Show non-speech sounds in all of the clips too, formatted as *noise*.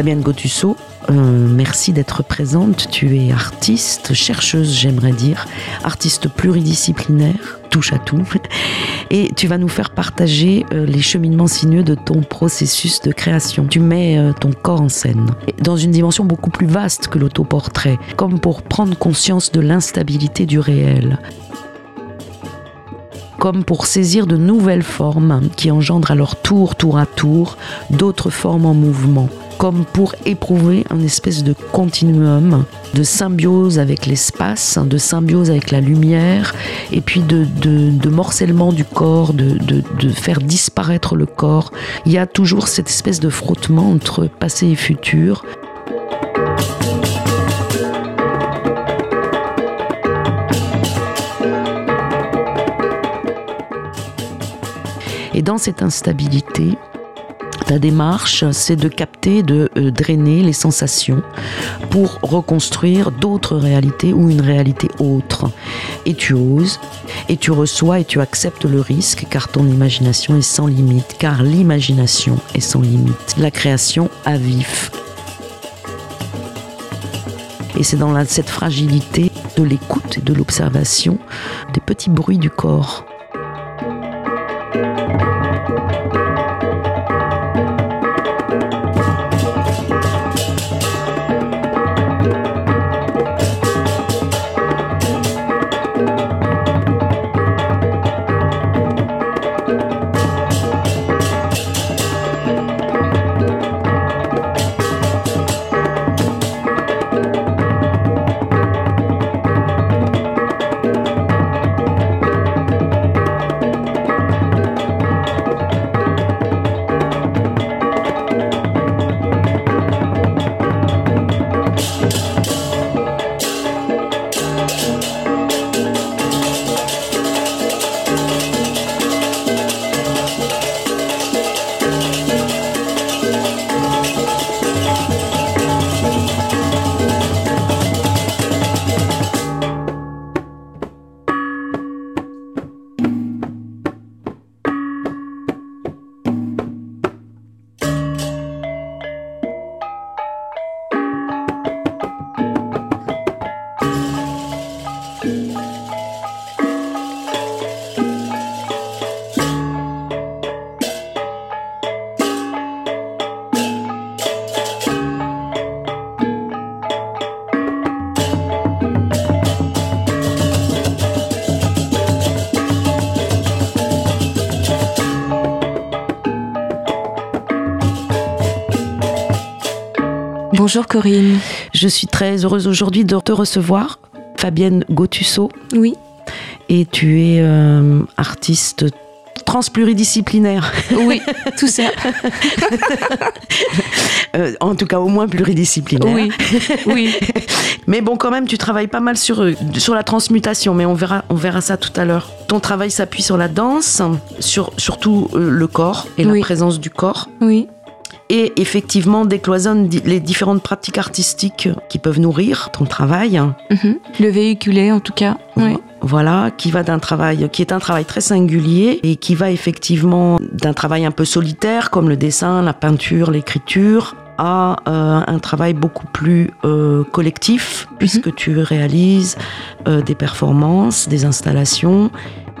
Fabienne Gautusseau, euh, merci d'être présente. Tu es artiste, chercheuse, j'aimerais dire, artiste pluridisciplinaire, touche à tout. *laughs* Et tu vas nous faire partager euh, les cheminements sinueux de ton processus de création. Tu mets euh, ton corps en scène dans une dimension beaucoup plus vaste que l'autoportrait, comme pour prendre conscience de l'instabilité du réel comme pour saisir de nouvelles formes qui engendrent à leur tour, tour à tour, d'autres formes en mouvement comme pour éprouver un espèce de continuum de symbiose avec l'espace, de symbiose avec la lumière, et puis de, morcellement du corps, de, de, faire disparaître le corps. Il y a toujours cette espèce de frottement entre passé et futur. Et dans cette instabilité, ta démarche, c'est de capter, de euh, drainer les sensations pour reconstruire d'autres réalités ou une réalité autre. Et tu oses, et tu reçois et tu acceptes le risque car ton imagination est sans limite, car l'imagination est sans limite. La création a vif. Et c'est dans cette fragilité de l'écoute et de l'observation des petits bruits du corps Bonjour Corinne. Je suis très heureuse aujourd'hui de te recevoir, Fabienne Gautusseau. Oui. Et tu es euh, artiste transpluridisciplinaire. Oui, tout ça. *laughs* Euh, en tout cas, au moins pluridisciplinaire. Oui, oui. *laughs* mais bon, quand même, tu travailles pas mal sur, euh, sur la transmutation, mais on verra, on verra ça tout à l'heure. Ton travail s'appuie sur la danse, sur surtout le corps et la présence du corps. Oui et effectivement décloisonne les différentes pratiques artistiques qui peuvent nourrir ton travail. Mhm. Le véhiculer en tout cas. Voilà, qui va d'un travail, qui est un travail très singulier et qui va effectivement d'un travail un peu solitaire comme le dessin, la peinture, l'écriture, à euh, un travail beaucoup plus euh, collectif, mhm. puisque tu réalises euh, des performances, des installations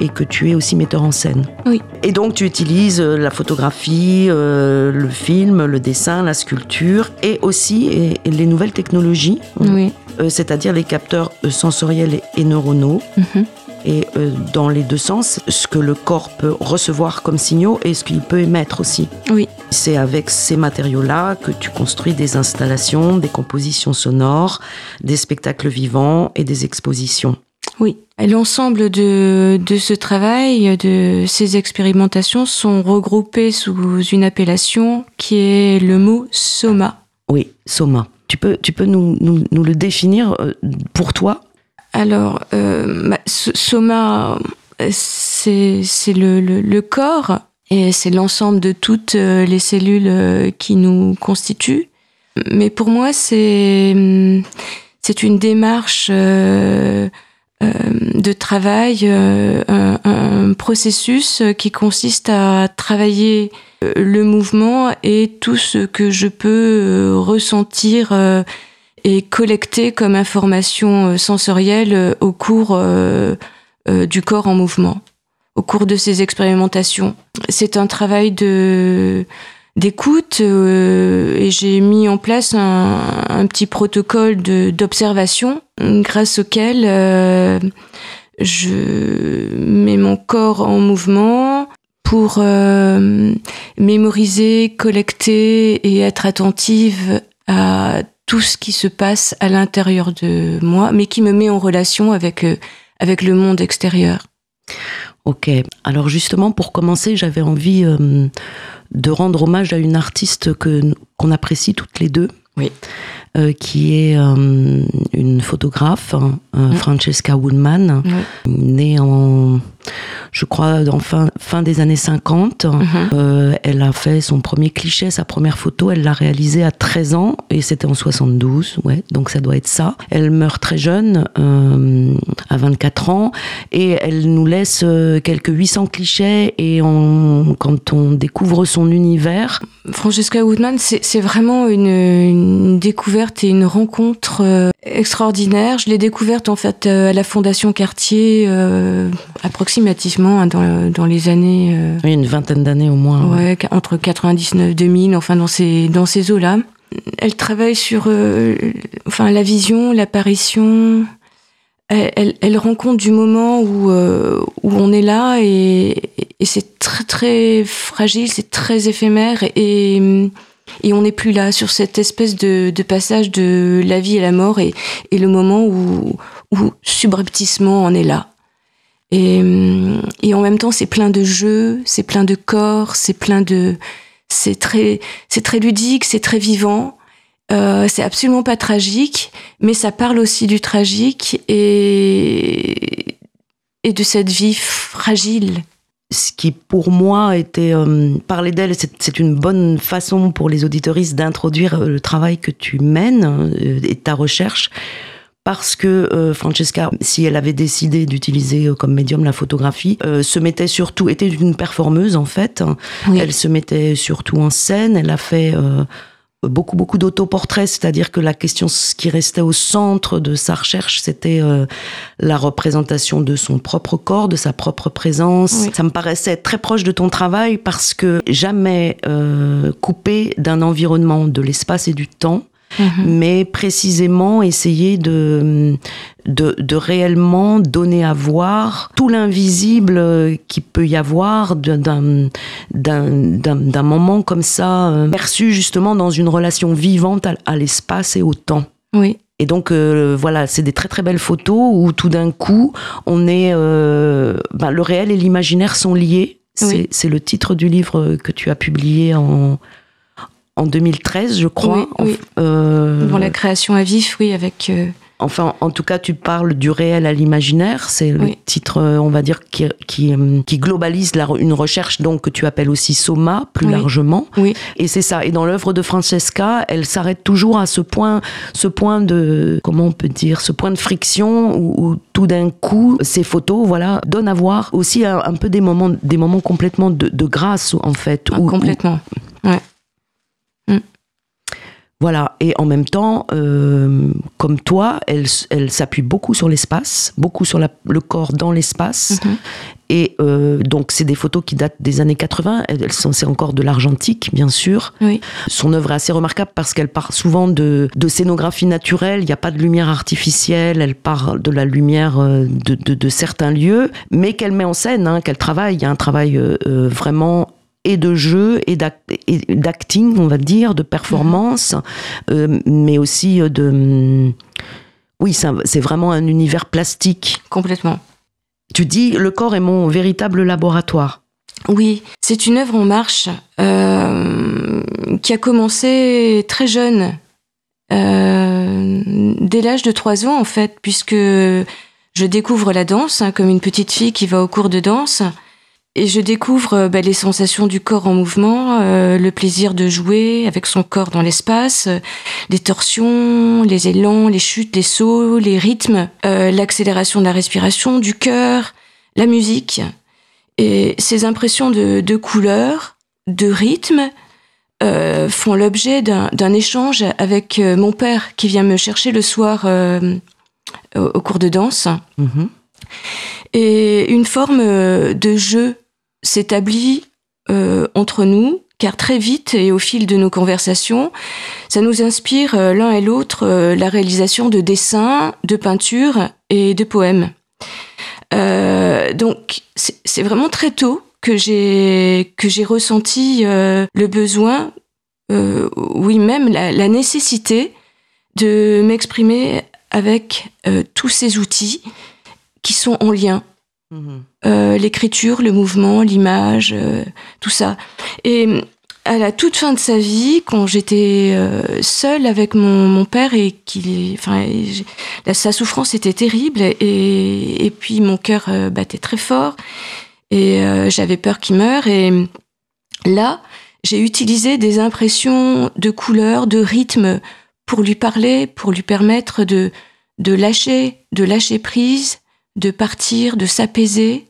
et que tu es aussi metteur en scène. Oui. Et donc tu utilises euh, la photographie, euh, le film, le dessin, la sculpture et aussi les nouvelles technologies, oui. Euh, c'est-à-dire les capteurs sensoriels et, neuronaux. Mhm. et euh, dans les deux sens, ce que le corps peut recevoir comme signaux et ce qu'il peut émettre aussi. Oui. C'est avec ces matériaux-là que tu construis des installations, des compositions sonores, des spectacles vivants et des expositions. Oui. L'ensemble de, de ce travail, de ces expérimentations sont regroupées sous une appellation qui est le mot soma. Oui, soma. Tu peux, tu peux nous, nous, nous le définir euh, pour toi? Alors, euh, bah, soma, c'est c'est le, le, le corps et c'est l'ensemble de toutes euh, les cellules euh, qui nous constituent. Mais pour moi, c'est hum, c'est une démarche euh, euh, de travail, euh, un, processus qui consiste à travailler euh, le mouvement et tout ce que je peux euh, ressentir euh, et collecter comme information euh, sensorielle euh, au cours euh, euh, du corps en mouvement, au cours de ces expérimentations. C'est un travail de d'écoute euh, et j'ai mis en place un, petit protocole d'observation grâce auquel euh, je mets mon corps en mouvement pour euh, mémoriser, collecter et être attentive à tout ce qui se passe à l'intérieur de moi, mais qui me met en relation avec, avec le monde extérieur. Ok. Alors justement, pour commencer, j'avais envie de rendre hommage à une artiste que qu'on apprécie toutes les deux. Oui. Euh, qui est euh, une photographe, hein, euh, Mm. Francesca Woolman, Oui. née en, je crois, en fin, fin des années 50. Mhm. Euh, elle a fait son premier cliché, sa première photo, elle l'a réalisée à 13 ans et c'était en 72, ouais, donc ça doit être ça. Elle meurt très jeune, euh, à 24 ans, et elle nous laisse euh, quelques 800 clichés et on, quand on découvre son univers, Francesca Woodman, c'est vraiment une, une découverte et une rencontre euh, extraordinaire. Je l'ai découverte en fait euh, à la Fondation Cartier, euh, approximativement hein, dans, dans les années euh, oui, une vingtaine d'années au moins. ouais, qu- entre 99 2000, enfin dans ces dans ces eaux-là. Elle travaille sur euh, enfin la vision, l'apparition. Elle, elle, elle rend compte du moment où euh, où on est là et, et c'est très très fragile, c'est très éphémère et et on n'est plus là sur cette espèce de, passage de la vie et la mort et, et le moment où, subrepticement on est là. Et, et en même temps, c'est plein de jeux, c'est plein de corps, c'est plein de, c'est très, c'est très ludique, c'est très vivant. Euh, c'est absolument pas tragique, mais ça parle aussi du tragique et et de cette vie fragile. Ce qui pour moi était euh, parler d'elle, c'est une bonne façon pour les auditoristes d'introduire euh, le travail que tu mènes euh, et ta recherche. Parce que euh, Francesca, si elle avait décidé d'utiliser euh, comme médium la photographie, euh, se mettait surtout, était une performeuse en fait. Oui. Elle se mettait surtout en scène. Elle a fait euh, beaucoup beaucoup d'autoportraits, c'est-à-dire que la question ce qui restait au centre de sa recherche, c'était euh, la représentation de son propre corps, de sa propre présence. Oui. Ça me paraissait très proche de ton travail parce que jamais euh, coupé d'un environnement, de l'espace et du temps, Mhm. mais précisément essayer de, de, de réellement donner à voir tout l'invisible euh, qui peut y avoir d'un- moment comme ça, euh, perçu justement dans une relation vivante à, à l'espace et au temps. Oui. Et donc euh, voilà, c'est des très très belles photos où tout d'un coup, on est, euh, ben, le réel et l'imaginaire sont liés. C'est Oui. c'est le titre du livre que tu as publié en en 2013, je crois. Oui, oui. Euh, Dans la création à vif, oui, avec. euh, Enfin, en tout cas, tu parles du réel à l'imaginaire. C'est le titre, euh, on va dire, qui, qui, qui globalise la, une recherche donc que tu appelles aussi Soma plus Oui. largement. Oui. Et c'est ça. Et dans l'œuvre de Francesca, elle s'arrête toujours à ce point, ce point de, comment on peut dire, ce point de friction où, où tout d'un coup, ces photos, voilà, donnent à voir aussi un, un peu des moments, des moments complètement de, de grâce en fait. ah, où- où- complètement. Voilà, et en même temps, euh, comme toi, elle, s'appuie beaucoup sur l'espace, beaucoup sur la- le corps dans l'espace, Mhm. Et euh, donc, c'est des photos qui datent des années 80. Elles sont, c'est encore de l'argentique, bien sûr. Oui. Son œuvre est assez remarquable parce qu'elle part souvent de, de scénographie naturelle. Il n'y a pas de lumière artificielle. Elle part de la lumière euh, de, de, de certains lieux, mais qu'elle met en scène, hein, qu'elle travaille. Il y a un travail euh, vraiment et de jeu et d'ac- et d'acting, on va dire, de performance, euh, mais aussi euh, de... Oui, c'est vraiment un univers plastique. Complètement. Tu dis, le corps est mon véritable laboratoire. Oui, c'est une œuvre en marche euh, qui a commencé très jeune, euh, dès l'âge de 3 ans en fait, puisque je découvre la danse hein, comme une petite fille qui va au cours de danse. Et je découvre euh, bah, les sensations du corps en mouvement, euh, le plaisir de jouer avec son corps dans l'espace, euh, les torsions, les élans, les chutes, les sauts, les rythmes, euh, l'accélération de la respiration, du cœur, la musique. Et ces impressions de, de couleurs, de rythme, euh, font l'objet d'un échange avec euh, mon père qui vient me chercher le soir au, au cours de danse. Mhm. Et une forme euh, de jeu s'établit euh, entre nous, car très vite et au fil de nos conversations, ça nous inspire euh, l'un et l'autre la réalisation de dessins, de peintures et de poèmes. Donc c'est vraiment très tôt que j'ai ressenti le besoin, oui même la, nécessité de m'exprimer avec tous ces outils qui sont en lien. Mhm. Euh, l'écriture, le mouvement, l'image, euh, tout ça. Et à la toute fin de sa vie, quand j'étais euh, seule avec mon, mon père et qu'il, enfin, sa souffrance était terrible et, et puis mon cœur battait très fort et euh, j'avais peur qu'il meure et là, j'ai utilisé des impressions de couleurs, de rythme pour lui parler, pour lui permettre de de lâcher, de lâcher prise, de partir, de s'apaiser.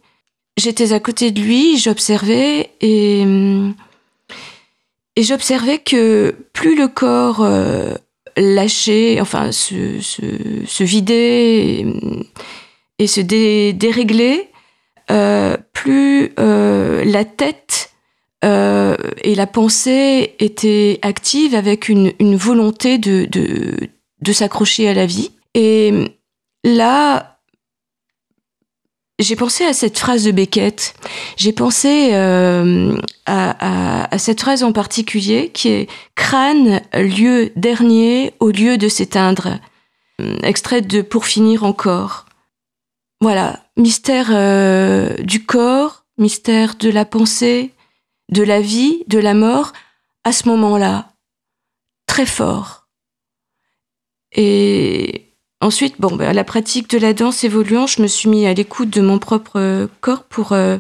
J'étais à côté de lui, j'observais et, hum, et j'observais que plus le corps euh, lâchait, enfin se, se, vidait et, et se dé- déréglait, euh, plus euh, la tête euh, et la pensée étaient actives avec une, une volonté de, de, de s'accrocher à la vie. Et là, j'ai pensé à cette phrase de Beckett. J'ai pensé euh, à, cette phrase en particulier qui est crâne, lieu dernier au lieu de s'éteindre. Extrait de Pour finir encore. Voilà, mystère euh, du corps, mystère de la pensée, de la vie, de la mort, à ce moment-là, très fort. Et ensuite, bon, bah, la pratique de la danse évoluant, je me suis mis à l'écoute de mon propre euh, corps pour euh,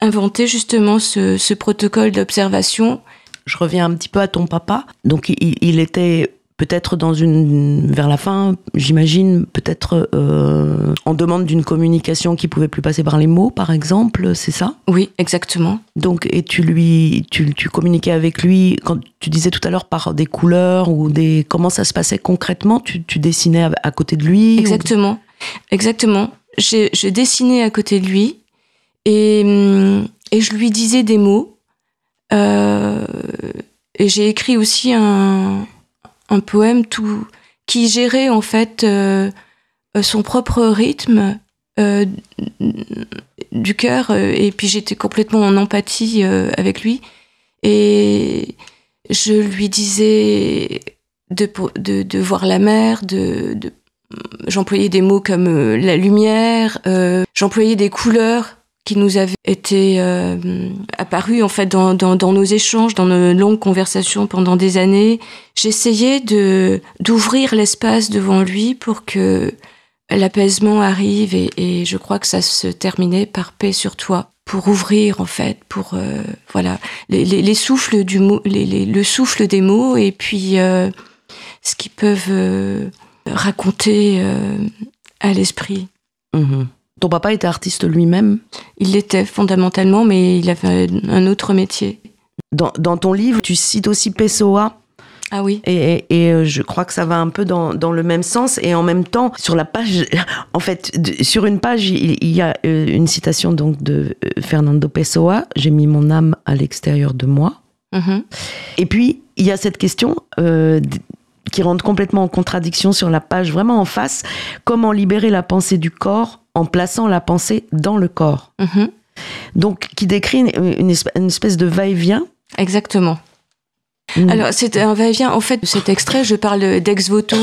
inventer justement ce, protocole d'observation. Je reviens un petit peu à ton papa. Donc, il était peut-être dans une vers la fin, j'imagine, peut-être euh, en demande d'une communication qui pouvait plus passer par les mots, par exemple, c'est ça? Oui, exactement. Donc, et tu lui, tu, tu communiquais avec lui quand tu disais tout à l'heure par des couleurs ou des comment ça se passait concrètement? Tu, tu dessinais à, à côté de lui ou- Exactement. Exactement. J'ai- Je dessinais à côté de lui et, hum, et je lui disais des mots. Euh, et j'ai écrit aussi un, un poème tout, qui gérait en fait euh, son propre rythme euh, du cœur. euh, Et puis j'étais complètement en empathie euh, avec lui. Et je lui disais de, de, voir la mer, de, j'employais des mots comme euh, la lumière, euh, j'employais des couleurs qui nous avaient été euh, apparues en fait dans, dans, nos échanges, dans nos longues conversations pendant des années. J'essayais de d'ouvrir l'espace devant lui pour que l'apaisement arrive et, je crois que ça se terminait par paix sur toi pour ouvrir en fait pour euh, voilà les, les, les souffles du mot les, le souffle des mots et puis euh, ce qu'ils peuvent euh, raconter à l'esprit. Mhm. Ton papa était artiste lui-même? Il l'était fondamentalement, mais il avait un autre métier. Dans, dans ton livre, tu cites aussi Pessoa. Ah oui. Et, et, euh, je crois que ça va un peu dans, dans, le même sens. Et en même temps, sur la page, *laughs* en fait, sur une page, il, y a euh, une citation donc de euh, Fernando Pessoa. J'ai mis mon âme à l'extérieur de moi. Mm-hmm. Et puis, il y a cette question euh, qui rentre complètement en contradiction sur la page, vraiment en face. Comment libérer la pensée du corps en plaçant la pensée dans le corps mm-hmm. Donc, qui décrit une, une espèce de va-et-vient. Exactement. Mm. Alors, c'est un va-et-vient. En fait, cet extrait, je parle d'ex voto.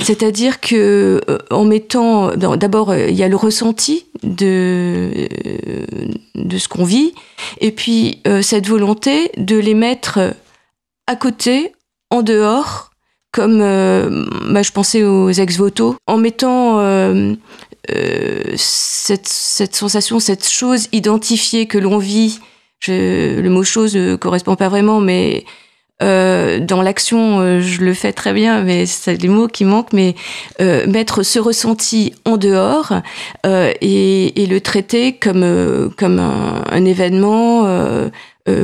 C'est-à-dire que, euh, en mettant. D'abord, il y a le ressenti de, euh, de ce qu'on vit. Et puis, euh, cette volonté de les mettre à côté, en dehors, comme. Bah, je pensais aux ex voto. En mettant. cette, cette sensation, cette chose identifiée que l'on vit, je, le mot chose ne correspond pas vraiment, mais euh, dans l'action, euh, je le fais très bien, mais c'est des mots qui manquent. Mais euh, mettre ce ressenti en dehors euh, et, et, le traiter comme comme un, un événement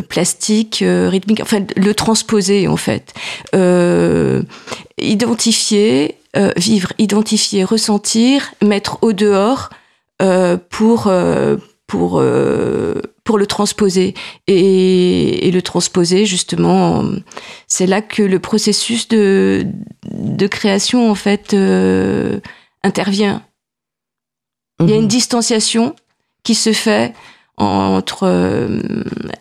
plastique, rythmique. Enfin, le transposer en fait, identifier, vivre, identifier, ressentir, mettre au dehors pour pour pour le transposer. Et, le transposer, justement, c'est là que le processus de, de création, en fait, euh, intervient. Il y a une mhm. distanciation qui se fait entre euh,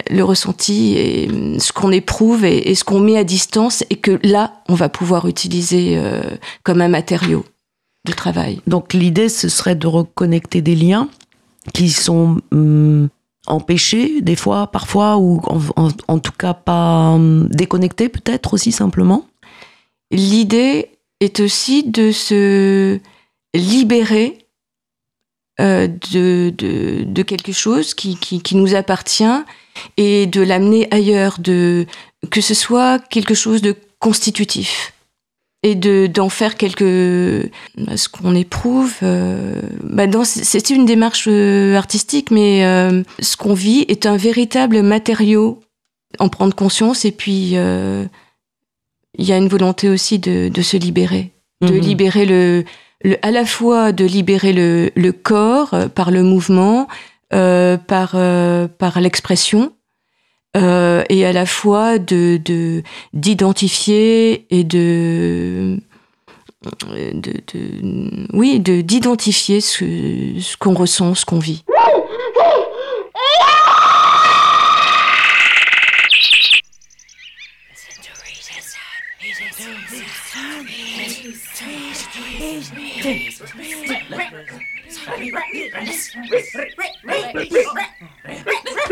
le ressenti et ce qu'on éprouve et, ce qu'on met à distance et que là, on va pouvoir utiliser euh, comme un matériau de travail. Donc l'idée, ce serait de reconnecter des liens qui sont hum, empêché des fois, parfois, ou en, tout cas pas hum, déconnecté peut-être aussi simplement. L'idée est aussi de se libérer euh, de, de, quelque chose qui, qui, nous appartient et de l'amener ailleurs, de, que ce soit quelque chose de constitutif et de d'en faire quelque ce qu'on éprouve euh, bah c'est une démarche euh, artistique mais euh, ce qu'on vit est un véritable matériau en prendre conscience et puis il y a une volonté aussi de, de se libérer de mhm. libérer le, le, à la fois de libérer le, le corps par le mouvement par par l'expression euh, et à la fois de d'identifier et de, de, de, oui de d'identifier ce, ce qu'on ressent, ce qu'on vit.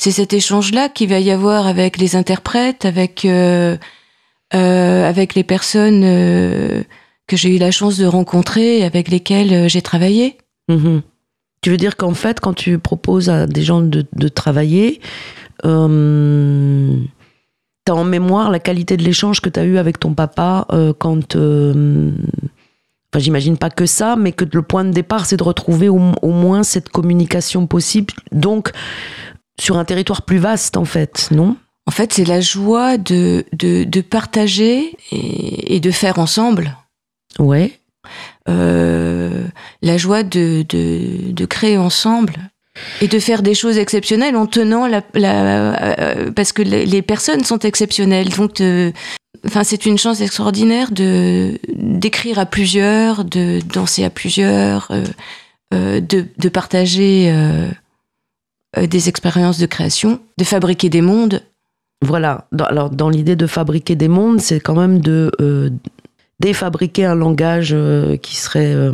C'est cet échange-là qu'il va y avoir avec les interprètes, avec, euh, euh, avec les personnes euh, que j'ai eu la chance de rencontrer, avec lesquelles j'ai travaillé. Mhm. Tu veux dire qu'en fait, quand tu proposes à des gens de, travailler, tu as en mémoire la qualité de l'échange que tu as eu avec ton papa euh, quand. euh, Enfin, j'imagine pas que ça, mais que le point de départ, c'est de retrouver au, au moins cette communication possible. Donc, sur un territoire plus vaste, en fait, non? En fait, c'est la joie de, de, de partager et, et de faire ensemble. Ouais. Euh, la joie de, de, de créer ensemble et de faire des choses exceptionnelles en tenant la, la euh, parce que les, personnes sont exceptionnelles donc euh, enfin c'est une chance extraordinaire de d'écrire à plusieurs de danser à plusieurs euh, euh, de, partager euh, euh, des expériences de création de fabriquer des mondes Voilà. Dans- alors, dans l'idée de fabriquer des mondes, c'est quand même de euh, défabriquer un langage euh, qui serait. euh,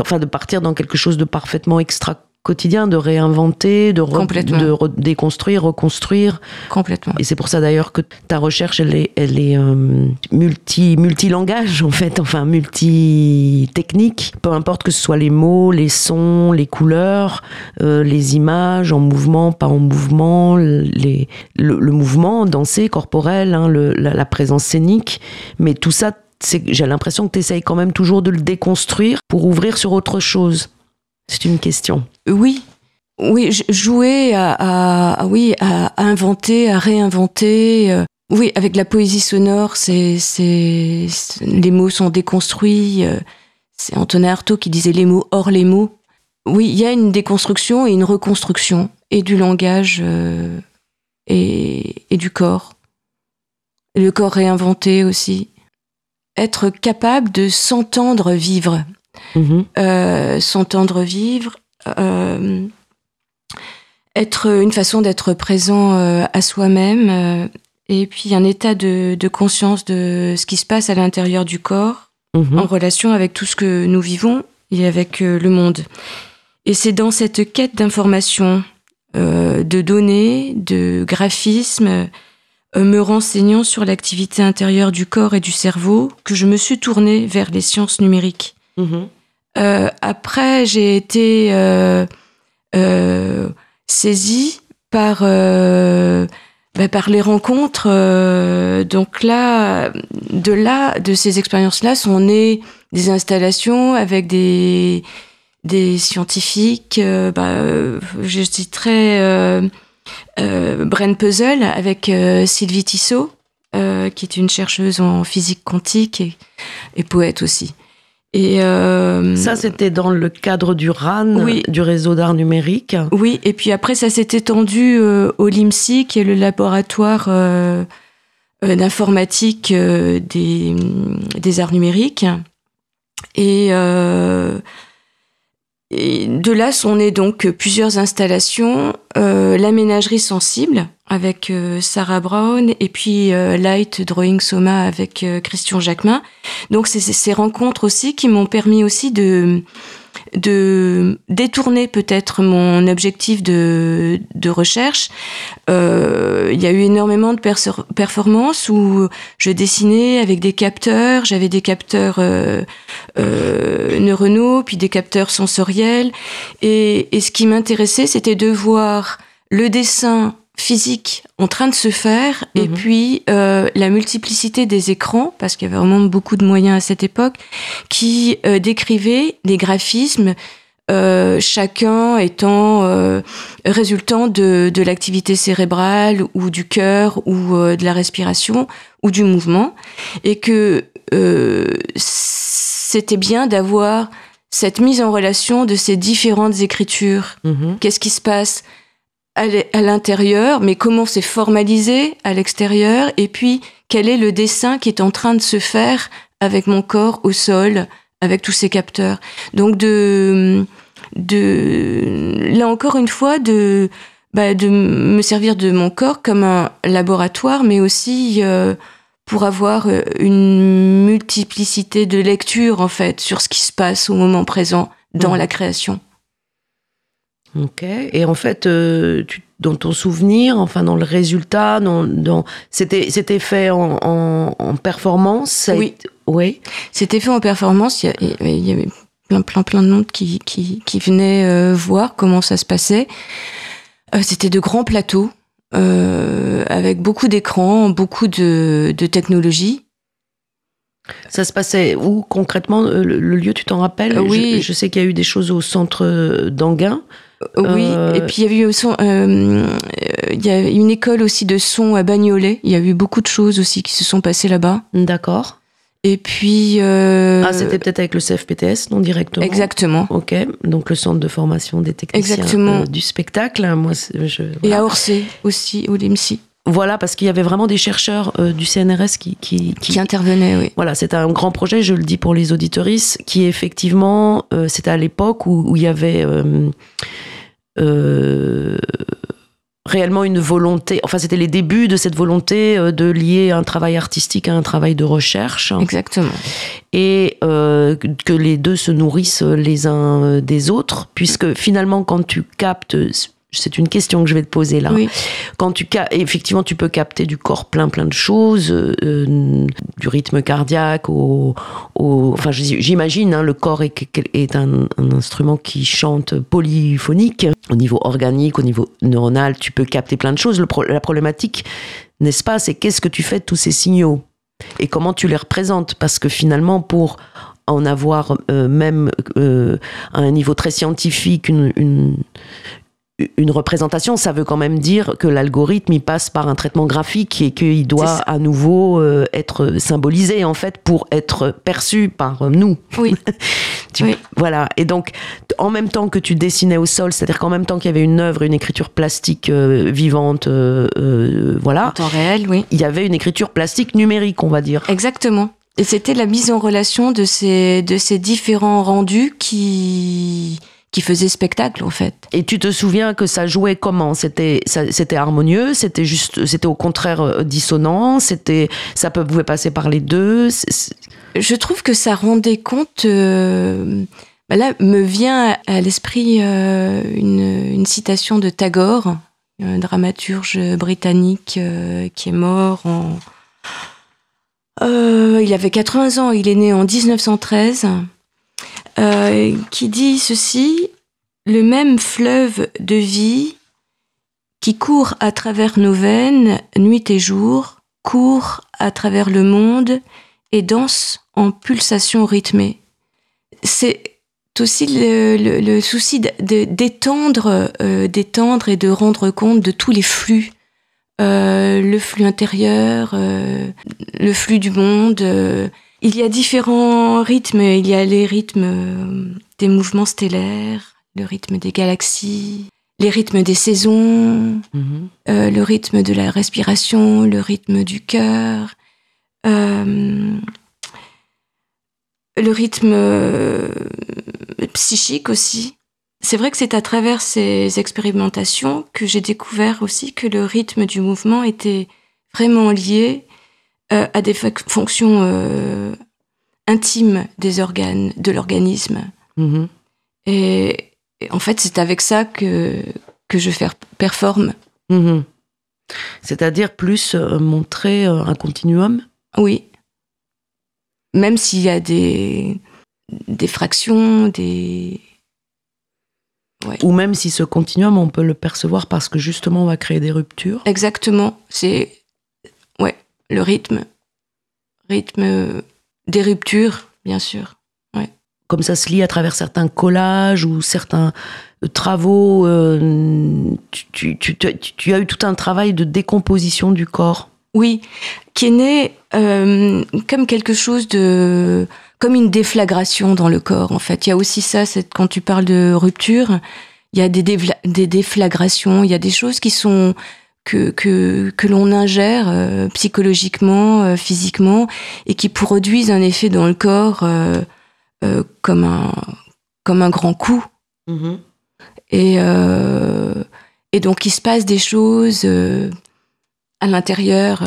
enfin, de partir dans quelque chose de parfaitement extra quotidien, de réinventer, de, re- Complètement. de re- déconstruire, reconstruire. complètement Et c'est pour ça d'ailleurs que ta recherche, elle est, elle est euh, multi, multilangage en fait, enfin multi-technique. Peu importe que ce soit les mots, les sons, les couleurs, euh, les images en mouvement, pas en mouvement, les, le, le mouvement dansé, corporel, hein, le- la, la présence scénique. Mais tout ça, c'est- j'ai l'impression que tu essayes quand même toujours de le déconstruire pour ouvrir sur autre chose. C'est une question. Oui, oui, jouer à, oui, à inventer, à réinventer. euh, oui, avec la poésie sonore, c'est, les mots sont déconstruits. euh, c'est Antonin Artaud qui disait les mots hors les mots. Oui, il y a une déconstruction et une reconstruction, et du langage euh, et, et du corps. Le corps réinventé aussi. Être capable de s'entendre vivre Mhm. euh, s'entendre vivre, euh, être une façon d'être présent euh, à soi-même, et puis un état de, de conscience de ce qui se passe à l'intérieur du corps, Mhm. en relation avec tout ce que nous vivons et avec le monde. Et c'est dans cette quête d'information, euh, de données, de graphismes, euh, me renseignant sur l'activité intérieure du corps et du cerveau, que je me suis tournée vers les sciences numériques. Mhm. Euh, après, j'ai été euh, euh, saisie par, bah, par les rencontres. donc là, de là, de ces expériences-là, sont nées des installations avec des, des scientifiques. bah, je citerai Brain Puzzle avec Sylvie Tissot, qui est une chercheuse en physique quantique et poète aussi. Et euh, Ça, c'était dans le cadre du RAN, Oui. du réseau d'art numérique. oui, et puis après ça s'est étendu euh, au LIMSI, qui est le laboratoire euh, d'informatique des, des arts numériques. Et, et de là sont nées donc plusieurs installations, euh, l'aménagerie sensible avec euh, Sarah Brown et puis euh, Light Drawing Soma avec Christian Jacquemin. Donc c'est ces rencontres aussi qui m'ont permis aussi de de détourner peut-être mon objectif de, de recherche. Euh, il y a eu énormément de performances où je dessinais avec des capteurs, j'avais des capteurs euh, euh, neuronaux, puis des capteurs sensoriels. Et, et ce qui m'intéressait, c'était de voir le dessin physique en train de se faire et Mhm. puis euh, la multiplicité des écrans parce qu'il y avait vraiment beaucoup de moyens à cette époque qui euh, décrivaient les graphismes euh, chacun étant euh, résultant de, de l'activité cérébrale ou du cœur ou euh, de la respiration ou du mouvement et que euh, c'était bien d'avoir cette mise en relation de ces différentes écritures Mhm. qu'est-ce qui se passe? À l'intérieur, mais comment c'est formalisé à l'extérieur, et puis quel est le dessin qui est en train de se faire avec mon corps au sol, avec tous ces capteurs. Donc de, de là encore une fois, de bah, de me servir de mon corps comme un laboratoire, mais aussi euh, pour avoir euh, une multiplicité de lectures en fait sur ce qui se passe au moment présent dans Mhm. la création. Ok. Et en fait, euh, tu- dans ton souvenir, enfin dans le résultat, dans, dans c'était c'était fait en, en, en performance. Oui. été- Oui. C'était fait en performance. Il y, a- il y avait plein, plein, plein de monde qui, qui, qui venait euh, voir comment ça se passait. Euh, C'était de grands plateaux avec beaucoup d'écrans, beaucoup de, de technologie. Ça se passait où concrètement? Le, le lieu, tu t'en rappelles? Euh, oui. Je, je sais qu'il y a eu des choses au centre d'Anguin. Oui, Euh, et puis il y avait eu aussi, euh, il y a une école aussi de son à Bagnolet. Il y a eu beaucoup de choses aussi qui se sont passées là-bas. D'accord. Et puis. euh, Ah, c'était peut-être avec le CFPTS, non directement. Exactement. Ok, donc le centre de formation des techniciens Exactement. du spectacle. Moi, c'est- je, Et voilà. à Orsay aussi, au LIMSI, Voilà, parce qu'il y avait vraiment des chercheurs euh, du CNRS qui, qui, qui- qui intervenait, oui. Voilà, c'était un grand projet, je le dis pour les auditorices, qui effectivement, euh, c'était à l'époque où, où il y avait euh, réellement une volonté, enfin c'était les débuts de cette volonté de lier un travail artistique à un travail de recherche, Exactement. et euh, que les deux se nourrissent les uns des autres, puisque finalement quand tu captes... C'est une question que je vais te poser là. Oui. quand tu effectivement tu peux capter du corps plein plein de choses euh, euh, du rythme cardiaque au, au- enfin j'imagine hein, le corps est, est un, un instrument qui chante polyphonique. Au niveau organique au niveau neuronal tu peux capter plein de choses. Le pro- la problématique n'est-ce pas c'est qu'est-ce que tu fais de tous ces signaux et comment tu les représentes? Parce que finalement pour en avoir euh, même euh, à un niveau très scientifique une, une, une représentation, ça veut quand même dire que l'algorithme il passe par un traitement graphique et qu'il doit à nouveau euh, être symbolisé en fait pour être perçu par euh, nous. Oui. *laughs* Tu- Oui. Voilà. Et donc, en même temps que tu dessinais au sol, c'est-à-dire qu'en même temps qu'il y avait une œuvre, une écriture plastique euh, vivante, euh, euh, En voilà, temps réel, oui. il y avait une écriture plastique numérique, on va dire. Exactement. Et c'était la mise en relation de ces, de ces différents rendus qui, qui faisaient spectacle, en fait. Et tu te souviens que ça jouait comment? C'était c'était harmonieux, c'était juste, c'était au contraire euh, dissonant, c'était ça pouvait passer par les deux? Je trouve que ça rendait compte. euh, bah là, me vient à l'esprit euh, une, une citation de Tagore, un dramaturge britannique euh, qui est mort en. Il avait 80 ans, il est né en 1913, euh, qui dit ceci Le même fleuve de vie qui court à travers nos veines, nuit et jour, court à travers le monde et danse en pulsations rythmées. C'est aussi le, souci d'étendre, euh, d'étendre et de rendre compte de tous les flux. Euh, le flux intérieur, le flux du monde. Il y a différents rythmes. Il y a les rythmes euh, des mouvements stellaires, le rythme des galaxies, les rythmes des saisons, euh, le rythme de la respiration, le rythme du cœur, euh, le rythme euh, psychique aussi. C'est vrai que c'est à travers ces expérimentations que j'ai découvert aussi que le rythme du mouvement était vraiment lié à des fonctions euh, intimes des organes, de l'organisme. Mhm. Et, et en fait, c'est avec ça que, que je faire, performe. Mhm. C'est-à-dire plus euh, montrer euh, un continuum? Oui. Même s'il y a des, des fractions, des. Ou même si ce continuum, on peut le percevoir parce que justement, on va créer des ruptures? Exactement. C'est. Le rythme. Rythme des ruptures, bien sûr. Comme ça se lit à travers certains collages ou certains euh, travaux. euh, tu, tu- tu- tu- tu as eu tout un travail de décomposition du corps. Oui, qui est né euh, comme quelque chose de. comme une déflagration dans le corps, en fait. Il y a aussi ça, c'est quand tu parles de rupture, il y a des déflagrations, il y a des choses qui sont. Que, que, que l'on ingère euh, psychologiquement, euh, physiquement, et qui produisent un effet dans le corps euh, comme, un, comme un grand coup. Mhm. Et, Et donc, il se passe des choses à l'intérieur,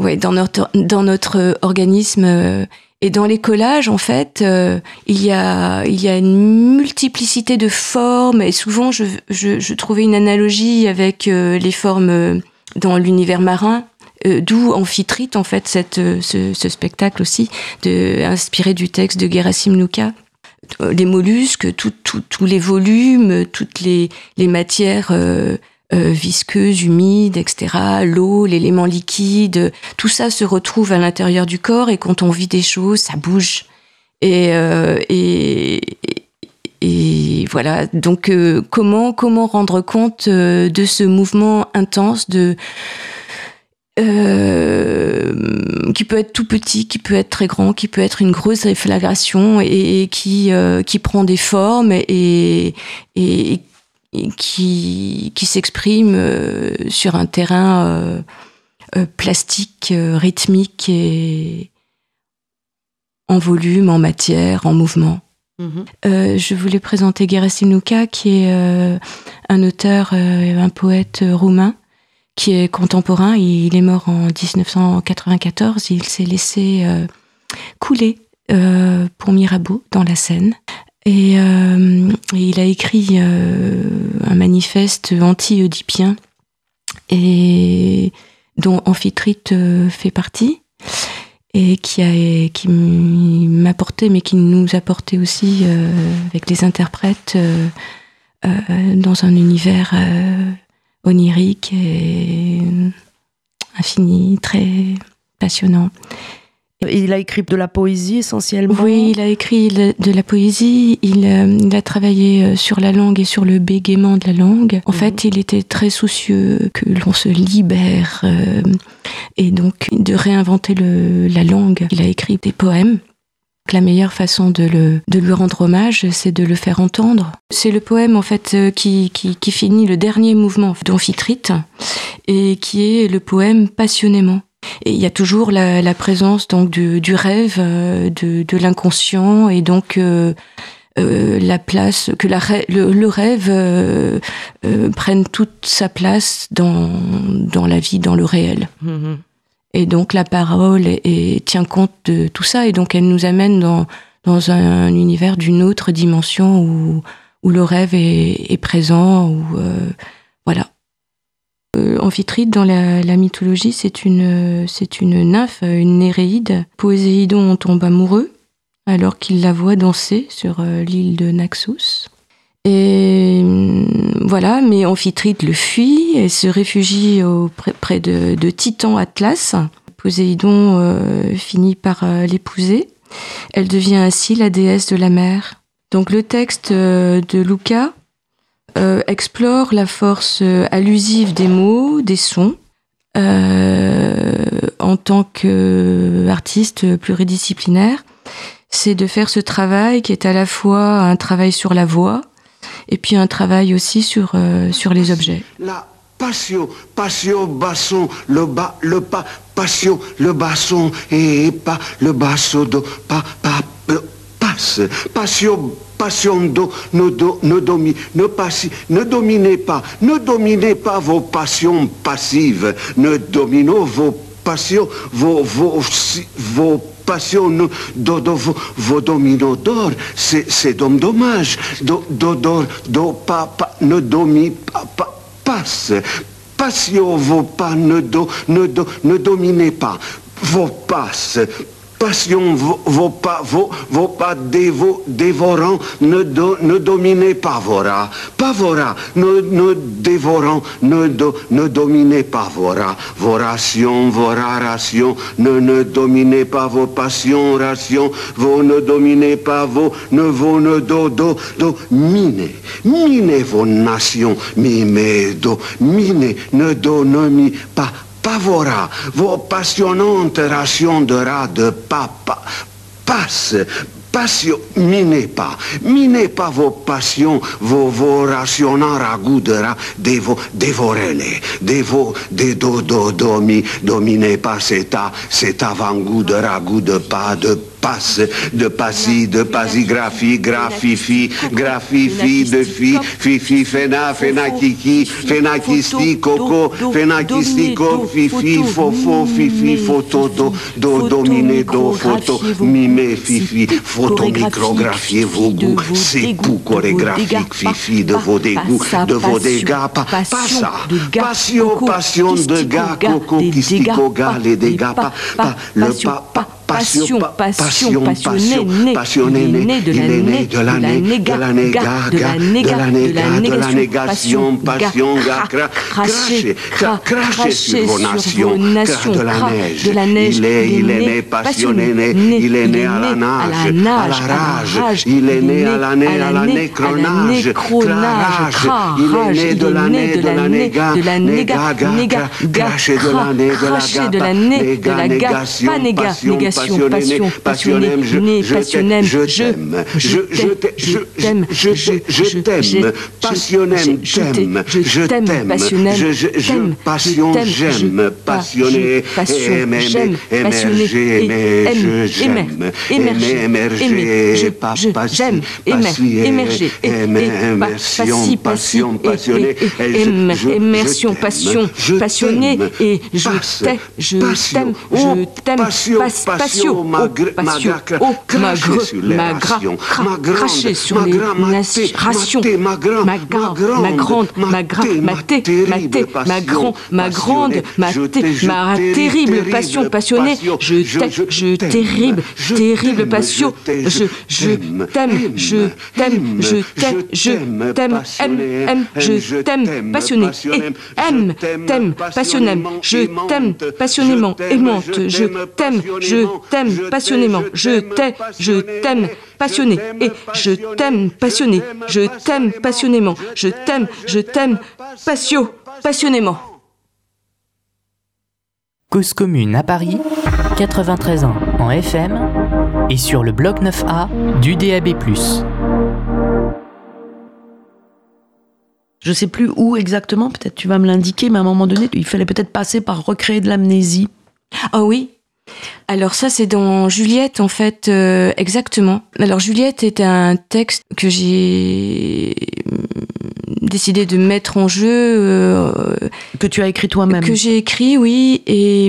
ouais, dans notre, dans notre organisme et dans les collages, en fait, euh, il, y a, il y a une multiplicité de formes. Et souvent, je, je, je trouvais une analogie avec euh, les formes euh, dans l'univers marin. D'où Amphitrite, en fait, cette, ce, ce, spectacle aussi, de, inspiré du texte de Gerasim Luka. Les mollusques, tous les volumes, toutes les, les matières euh, visqueuse, humide, etc. L'eau, l'élément liquide, tout ça se retrouve à l'intérieur du corps et quand on vit des choses, ça bouge. Et, euh, et, et, voilà. Donc euh, comment comment rendre compte de ce mouvement intense de qui peut être tout petit, qui peut être très grand, qui peut être une grosse réflagration et, qui prend des formes et, et, qui, qui s'exprime euh, sur un terrain euh, euh, plastique, rythmique et en volume, en matière, en mouvement. Mhm. je voulais présenter Gerasim Luka, qui est un auteur, un poète roumain, qui est contemporain. Il est mort en 1994. Il s'est laissé couler pour Mirabeau dans la Seine. Euh, et, il a écrit euh, un manifeste anti-oedipien. Dont Amphitrite euh, fait partie. Et qui a qui m'apportait mais qui nous apportait aussi avec les interprètes dans un univers onirique et infini très passionnant il a écrit de la poésie essentiellement Oui, il a écrit de la poésie. Il, euh, a travaillé euh, sur la langue et sur le bégaiement de la langue. En mhm. fait, il était très soucieux que l'on se libère euh, et donc de réinventer la langue. Il a écrit des poèmes. La meilleure façon de, le, de lui rendre hommage, c'est de le faire entendre. C'est le poème en fait qui, qui, qui finit le dernier mouvement d'Amphitrite et qui est le poème passionnément. Et il y a toujours la, la présence donc du, du rêve, euh, de, de l'inconscient et donc euh, euh, la place que la, le, le rêve euh, prenne toute sa place dans dans la vie, dans le réel. Mm-hmm. Et donc la parole tient compte de tout ça et donc elle nous amène dans dans un, univers d'une autre dimension où où le rêve est, est présent où voilà Amphitrite, dans la, mythologie, c'est une, nymphe, une Néréide. Poséidon tombe amoureux alors qu'il la voit danser sur euh, l'île de Naxos. Et mm, voilà, mais Amphitrite le fuit et se réfugie près de, Titan Atlas. Poséidon euh, finit par l'épouser. Elle devient ainsi la déesse de la mer. Donc le texte de Luca euh, explore la force euh, allusive des mots, des sons. Euh, en tant qu'artiste pluridisciplinaire, c'est de faire ce travail qui est à la fois un travail sur la voix et puis un travail aussi sur, sur les objets. La passion, passion, basson, le bas, le pas, passion, le basson et pas le basso do, pas, pas, passe, passion, passion do, ne, do, ne, domi, ne, passi, ne dominez pas, ne dominez pas vos passions passives, ne dominez vos passions, vos, vos, vos passions, do, do, vos, vos dominos d'or, c'est dommage, do, do, do, do, pa, pa, ne domi, pa, pa, passe, passion, vos pas, ne, do, ne, do, ne dominez pas, vos passes, passion, vos, pas, vos, vos pas dévo, dévorants, ne, do, ne dominez pas vos rats. Pas vos rats, ne, ne dévorant, ne, do, ne dominez pas vos rats. Vos rations, vos rations, ne, ne dominez pas vos passions, rations, vos ne dominez pas vos, ne vos, ne do, do, do, minez. Minez vos nations, mimez, do, minez, ne do, ne pas, Pavora, vos passionnantes rations de rats de papa. Passent passion, minez pas, minez pas vos passions, vos, vos rationnants ragoûts de rat, dévorez-les, dévo, des do, do, domi, dominez pas. Cet, cet avant-goût de ragoût de pas, de passe, de passi, de pasigraphie, graphifi, graphifi, de fi, fifi, fena, fenakiki, fenakisti, coco, fenakisti, co, fifi, fofo, fifi, photo, do, do, dominé, do, photo, mimé, fifi, photo, micrographier vos goûts, c'est goûts chorégraphiques, fifi, de vos dégoûts, de vos dégâts, pas, pas ça, passion, passion de gars, coco, kistico, gars, les dégâts, pas, pas, le pas, pas, passion, passion, passionné, passionné, né, de la né, de la néga, de la néga, de la néga, de la négation, passion, cracher, cracher sur vos nations, de la neige, de la neige, il est, il est né, passionné, né, il est né à la nage, à la rage, il est né à la nez, à la nécronage, il est né de la nez, de la néga, de la néga, cracher de la nez, de la la négation, passion, passion, passionné, je, passionné, je t'aime, je, je t'aime, je, je t'aime, passionné, t'aime, je t'aime, passionné, je, je, passion, j'aime, passionné, aimer, émerger, aimer, je, j'aime, émerger, pas passion, émerger, passionné, immersion, passion, passionné, et je t'aime, je t'aime, je t'aime, passion, passion, ma, ma, oh, craché sur les rations, ma craché sur les rations, ma grande, ma grande, ma grande, ma té, ma té, ma grande, ma grande, ma té, ma terrible passion passionnée, je t'aime, je terrible, terrible passion, je, je t'aime, je t'aime, je t'aime, je t'aime, aime, aime, je t'aime, passionné, aime, t'aime, passionnément, je t'aime passionnément, aimante, je t'aime, je t'aime passionnément, je t'aime, je t'aime passionné, et je t'aime passionné, je t'aime passionnément, je t'aime, je t'aime patio, passionnément. Cause commune à Paris, 93 ans en FM et sur le bloc 9A du DAB+. Je sais plus où exactement, peut-être tu vas me l'indiquer, mais à un moment donné, il fallait peut-être passer par recréer de l'amnésie. Ah oui, alors ça c'est dans Juliette en fait euh, exactement. Alors Juliette est un texte que j'ai décidé de mettre en jeu euh, que tu as écrit toi-même. Que j'ai écrit oui et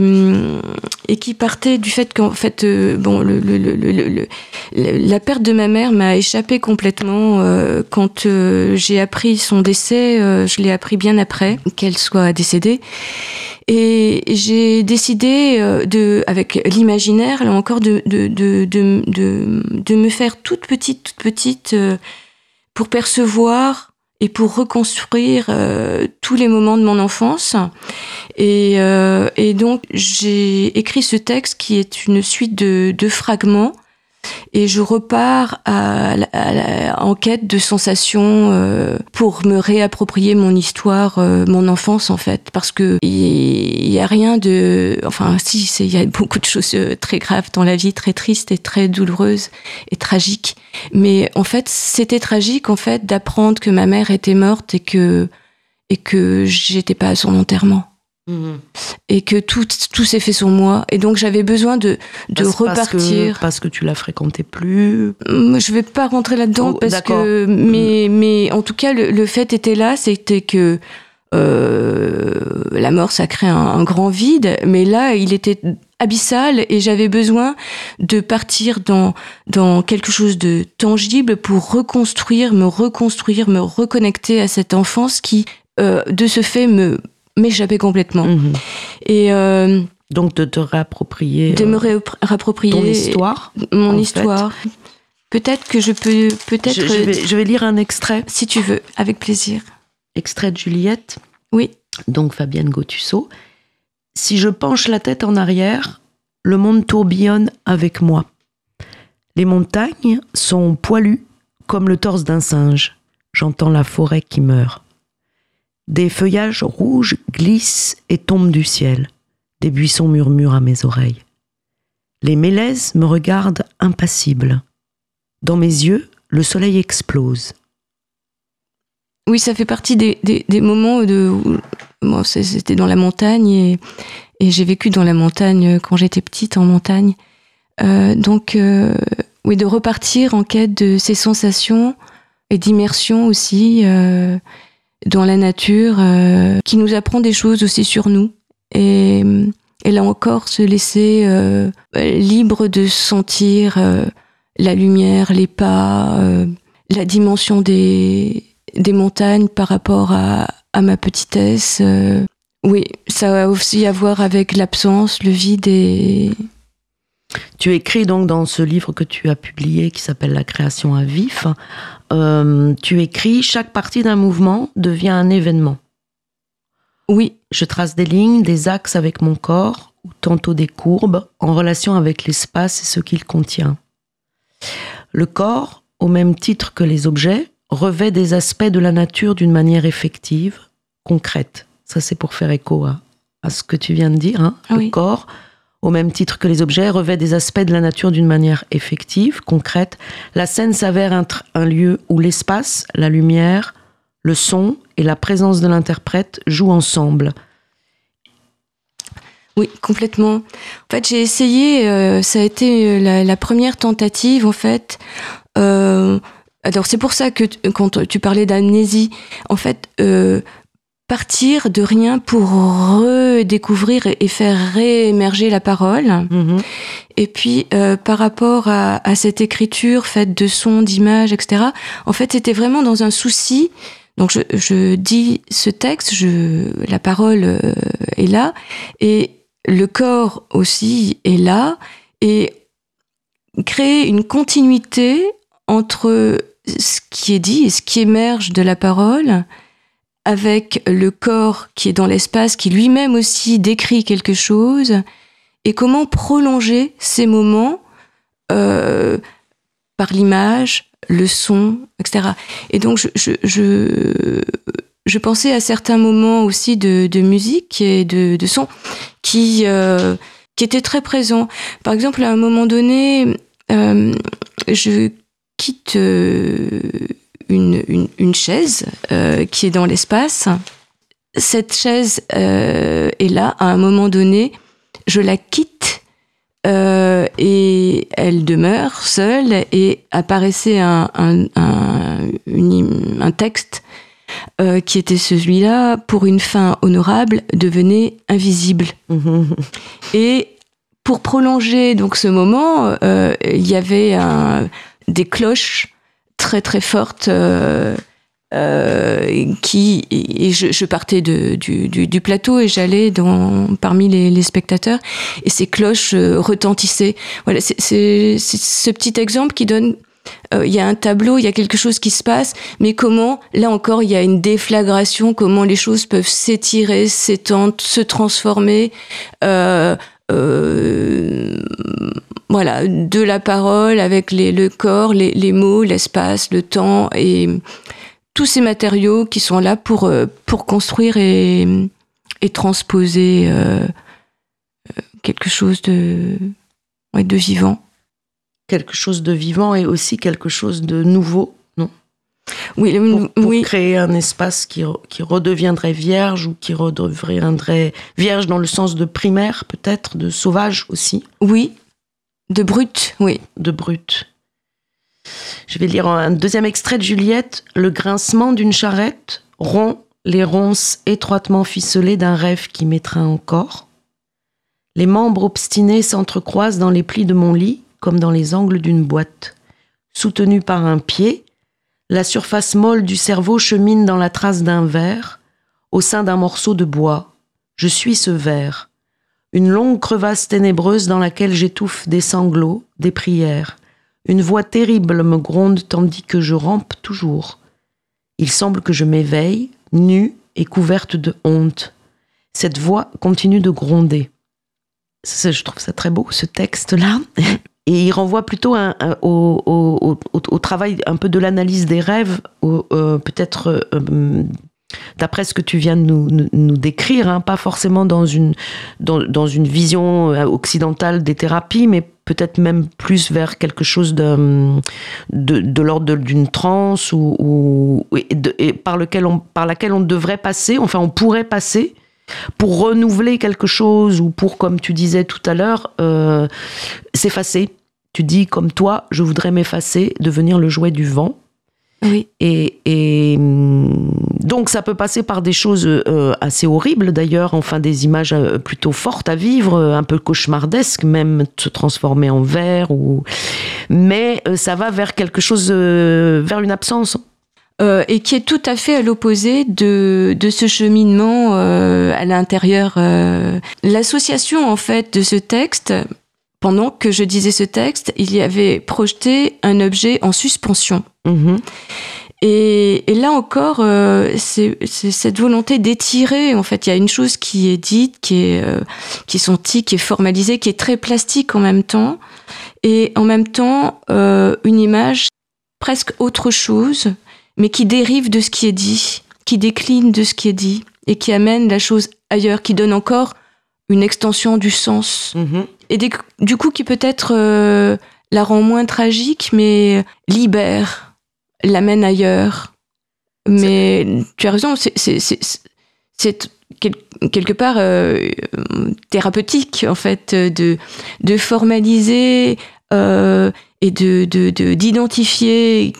et qui partait du fait qu'en fait euh, bon le, le, le, la perte de ma mère m'a échappé complètement quand j'ai appris son décès, je l'ai appris bien après qu'elle soit décédée. Et j'ai décidé euh, de, avec l'imaginaire, là encore, de, de, de, de, me faire toute petite, toute petite, euh, pour percevoir et pour reconstruire euh, tous les moments de mon enfance. Et, et donc, j'ai écrit ce texte qui est une suite de, de fragments et je repars à, en quête de sensations euh, pour me réapproprier mon histoire, euh, mon enfance en fait, parce que il y, a rien de, enfin si, il y a beaucoup de choses euh, très graves dans la vie, très tristes et très douloureuses et tragiques, mais en fait c'était tragique en fait d'apprendre que ma mère était morte et que et que j'étais pas à son enterrement. Et que tout, tout s'est fait sur moi. Et donc j'avais besoin de, de repartir. Parce que, tu la fréquentais plus Je vais pas rentrer là-dedans oh, parce que. Mais, mais en tout cas, le, fait était là, c'était que. Euh, la mort, ça crée un, grand vide, mais là, il était abyssal et j'avais besoin de partir dans, dans quelque chose de tangible pour reconstruire, me reconstruire, me reconnecter à cette enfance qui, euh, de ce fait, me m'échapper complètement. Mhm. Et euh, donc de te réapproprier. De me euh, réapproprier. Ton histoire. Mon histoire. Peut-être que je peux. Peut-être. Je, vais, je, vais, lire un extrait. Si tu veux, avec plaisir. Extrait de Juliette. Oui. Donc Fabienne Gautusseau. Si je penche la tête en arrière, le monde tourbillonne avec moi. Les montagnes sont poilues comme le torse d'un singe. J'entends la forêt qui meurt. Des feuillages rouges glissent et tombent du ciel. Des buissons murmurent à mes oreilles. Les mélèzes me regardent impassible. Dans mes yeux, le soleil explose. Oui, ça fait partie des, moments de. Moi, c'était dans la montagne et, j'ai vécu dans la montagne quand j'étais petite en montagne. donc, oui, de repartir en quête de ces sensations et d'immersion aussi dans la nature, qui nous apprend des choses aussi sur nous. Et, et là encore, se laisser libre de sentir la lumière, les pas, la dimension des, des montagnes par rapport à, à ma petitesse. Euh, oui, ça a aussi à voir avec l'absence, le vide et... Tu écris donc dans ce livre que tu as publié qui s'appelle La création à vif, euh, tu écris chaque partie d'un mouvement devient un événement. Oui. Je trace des lignes, des axes avec mon corps, ou tantôt des courbes, en relation avec l'espace et ce qu'il contient. Le corps, au même titre que les objets, revêt des aspects de la nature d'une manière effective, concrète. Ça, c'est pour faire écho à, ce que tu viens de dire. Hein. Le corps, au même titre que les objets, revêt des aspects de la nature d'une manière effective, concrète. La scène s'avère être un lieu où l'espace, la lumière, le son et la présence de l'interprète jouent ensemble. Oui, complètement. En fait, j'ai essayé, euh, ça a été euh, la, première tentative, en fait. Euh, alors c'est pour ça que quand tu parlais d'amnésie, en fait, partir de rien pour redécouvrir et faire réémerger la parole. Mm-hmm. Et puis euh, par rapport à, cette écriture faite de sons, d'images, etc. En fait, c'était vraiment dans un souci. Donc je, dis ce texte, je, la parole euh, est là et le corps aussi est là et créer une continuité entre ce qui est dit et ce qui émerge de la parole avec le corps qui est dans l'espace, qui lui-même aussi décrit quelque chose, et comment prolonger ces moments euh, par l'image, le son, etc. Et donc je, pensais à certains moments aussi de, musique et de, son qui, euh, étaient très présents. Par exemple, à un moment donné, euh, je quitte euh, une, une, chaise euh, qui est dans l'espace. Cette chaise euh, est là, à un moment donné, je la quitte et elle demeure seule et apparaissait un, un, un, texte qui était celui-là, pour une fin honorable, devenait invisible. *laughs* et pour prolonger donc ce moment, il y avait un, des cloches très très fortes. Euh, euh, qui et je, partais du, plateau et j'allais dans parmi les, spectateurs et ces cloches euh, retentissaient. Voilà, c'est ce petit exemple qui donne. Il y a un tableau, il y a quelque chose qui se passe, mais comment là encore il y a une déflagration, comment les choses peuvent s'étirer, s'étendre, se transformer. Voilà, de la parole avec le corps, les, mots, l'espace, le temps et tous ces matériaux qui sont là pour, euh, pour construire et, transposer euh, quelque chose de, de vivant. Quelque chose de vivant et aussi quelque chose de nouveau oui, pour, créer un espace qui, qui, redeviendrait vierge ou qui redeviendrait vierge dans le sens de primaire, peut-être, de sauvage aussi? Oui, de brut, oui. De brut. Je vais lire un deuxième extrait de Juliette. Le grincement d'une charrette rompt les ronces étroitement ficelées d'un rêve qui m'étreint encore. Les membres obstinés s'entrecroisent dans les plis de mon lit comme dans les angles d'une boîte. Soutenu par un pied, la surface molle du cerveau chemine dans la trace d'un verre, au sein d'un morceau de bois. Je suis ce verre. Une longue crevasse ténébreuse dans laquelle j'étouffe des sanglots, des prières. Une voix terrible me gronde tandis que je rampe toujours. Il semble que je m'éveille, nue et couverte de honte. Cette voix continue de gronder. je trouve ça très beau, ce texte-là. *laughs* Et il renvoie plutôt au, travail un peu de l'analyse des rêves, euh, peut-être euh, d'après ce que tu viens de nous, décrire, hein, pas forcément dans une, dans, une vision euh, occidentale des thérapies, mais peut-être même plus vers quelque chose de, de, l'ordre d'une transe ou, par, lequel on, par laquelle on devrait passer, enfin on pourrait passer, pour renouveler quelque chose ou pour, comme tu disais tout à l'heure, euh, s'effacer. Tu dis, comme toi, je voudrais m'effacer, devenir le jouet du vent. Oui. Et, et, hum, donc ça peut passer par des choses euh, assez horribles d'ailleurs, enfin des images euh, plutôt fortes à vivre, euh, un peu cauchemardesques, même se transformer en verre ou. Mais ça va vers quelque chose, vers une absence. Euh, et qui est tout à fait à l'opposé de, de ce cheminement euh, à l'intérieur. euh. L'association, en fait, de ce texte, pendant que je disais ce texte, il y avait projeté un objet en suspension. Mhm. Et, et là encore, euh, c'est c'est cette volonté d'étirer. En fait, il y a une chose qui est dite, qui est euh, qui est sentie, qui est formalisée, qui est très plastique en même temps, et en même temps euh, une image presque autre chose, mais qui dérive de ce qui est dit, qui décline de ce qui est dit et qui amène la chose ailleurs, qui donne encore une extension du sens Mhm. Et des- du coup qui peut-être euh, la rend moins tragique, mais libère, l'amène ailleurs. Mais tu as raison, c'est- c'est c'est- c'est quel- quelque part euh, thérapeutique en fait de, de formaliser euh, et de de- de- d'identifier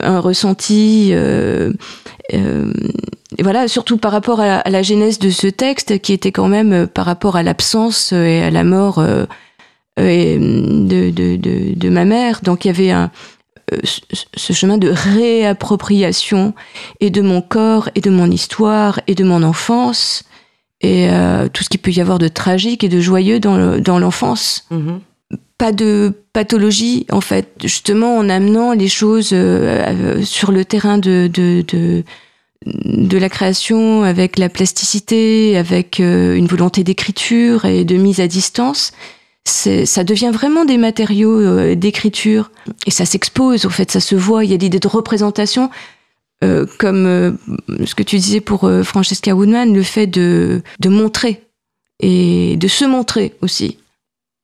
un ressenti. euh, et voilà, surtout par rapport à la, à la genèse de ce texte, qui était quand même euh, par rapport à l'absence euh, et à la mort euh, et, hum, de, de, de, de ma mère. Donc il y avait un, ce- chemin de réappropriation et de mon corps et de mon histoire et de mon enfance et euh, tout ce qu'il peut y avoir de tragique et de joyeux dans le- dans l'enfance Mhm. pas de pathologie en fait justement en amenant les choses euh, euh, sur le terrain de, de, de de la création avec la plasticité avec euh, une volonté d'écriture et de mise à distance ça devient vraiment des matériaux euh, d'écriture. Et ça s'expose en fait ça se voit. Il y a l'idée de représentation euh, comme ce que tu disais pour Francesca Woodman le fait de montrer et de se montrer aussi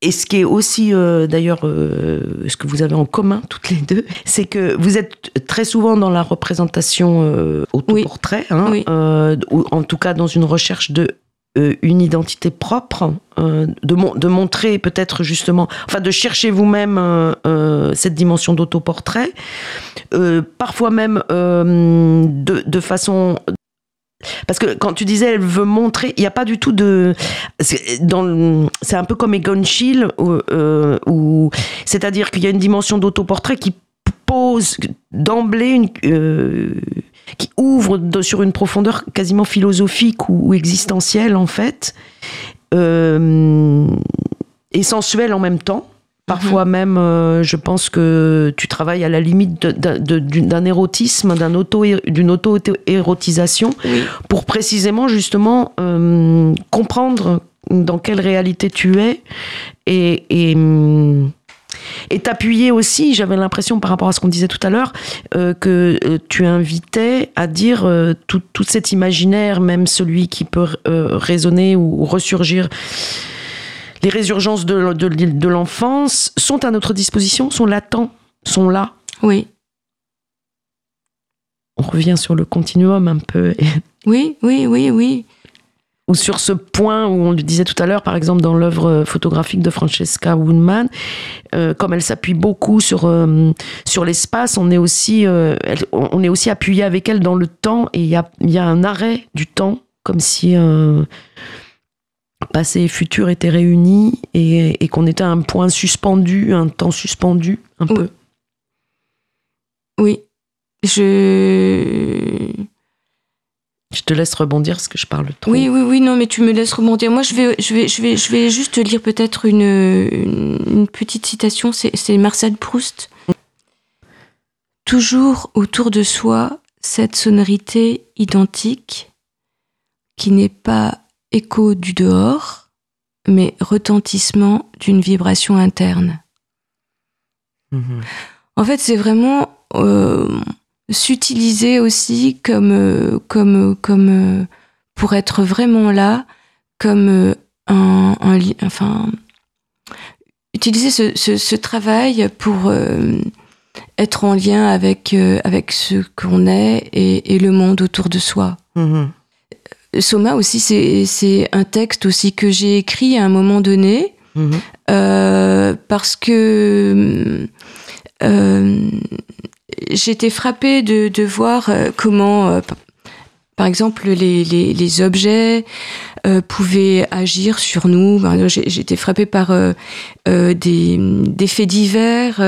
Et ce qui est aussi, euh, d'ailleurs, euh, ce que vous avez en commun toutes les deux, *laughs* c'est que vous êtes très souvent dans la représentation euh, autoportrait, hein, Oui. ou en tout cas dans une recherche de une identité propre, euh, de, mon- de montrer peut-être justement, enfin de chercher vous-même cette dimension d'autoportrait, parfois même de, de façon parce que quand tu disais elle veut montrer, il n'y a pas du tout de. C'est un peu comme Egon Schiele, euh, c'est-à-dire qu'il y a une dimension d'autoportrait qui pose d'emblée euh, qui ouvre sur une profondeur quasiment philosophique ou, ou existentielle, en fait, euh, et sensuelle en même temps. Parfois même, euh, je pense que tu travailles à la limite d'un érotisme, auto, d'une auto-érotisation, oui pour précisément justement euh, comprendre dans quelle réalité tu es et, et, et t'appuyer aussi, j'avais l'impression par rapport à ce qu'on disait tout à l'heure, euh, que euh, tu invitais à dire euh, tout, tout cet imaginaire, même celui qui peut résonner ou, ou ressurgir. Les résurgences de, de, de l'enfance sont à notre disposition, sont latents, sont là. oui On revient sur le continuum un peu. Oui, oui, oui, oui. ou sur ce point où on le disait tout à l'heure, par exemple dans l'œuvre photographique de Francesca Woodman, euh, comme elle s'appuie beaucoup sur euh, sur l'espace, on est aussi euh, elle- on est aussi appuyé avec elle dans le temps et il y a y a un arrêt du temps comme si passé et futur étaient réunis et, et qu'on était à un point suspendu, un temps suspendu un Oui. peu. Oui. Je. Je te laisse rebondir parce que je parle trop. Oui, oui, oui, non, mais tu me laisses rebondir. Moi, je vais, je vais, je vais, je vais juste lire peut-être une, une, une petite citation. C'est c'est Marcel Proust. Toujours autour de soi, cette sonorité identique qui n'est pas écho du dehors, mais retentissement d'une vibration interne. Mhm. En fait, c'est vraiment euh, s'utiliser aussi comme, euh, comme, comme euh, pour être vraiment là, comme un, un enfin, utiliser ce, ce, ce travail pour euh, être en lien avec, euh, avec ce qu'on est et, et le monde autour de soi. Mhm. Soma aussi, c'est un texte aussi que j'ai écrit à un moment donné, mhm. euh, parce que euh, j'étais frappée de, de voir comment, par exemple, les, les, les objets pouvaient agir sur nous. J'étais frappée par des, des, faits divers.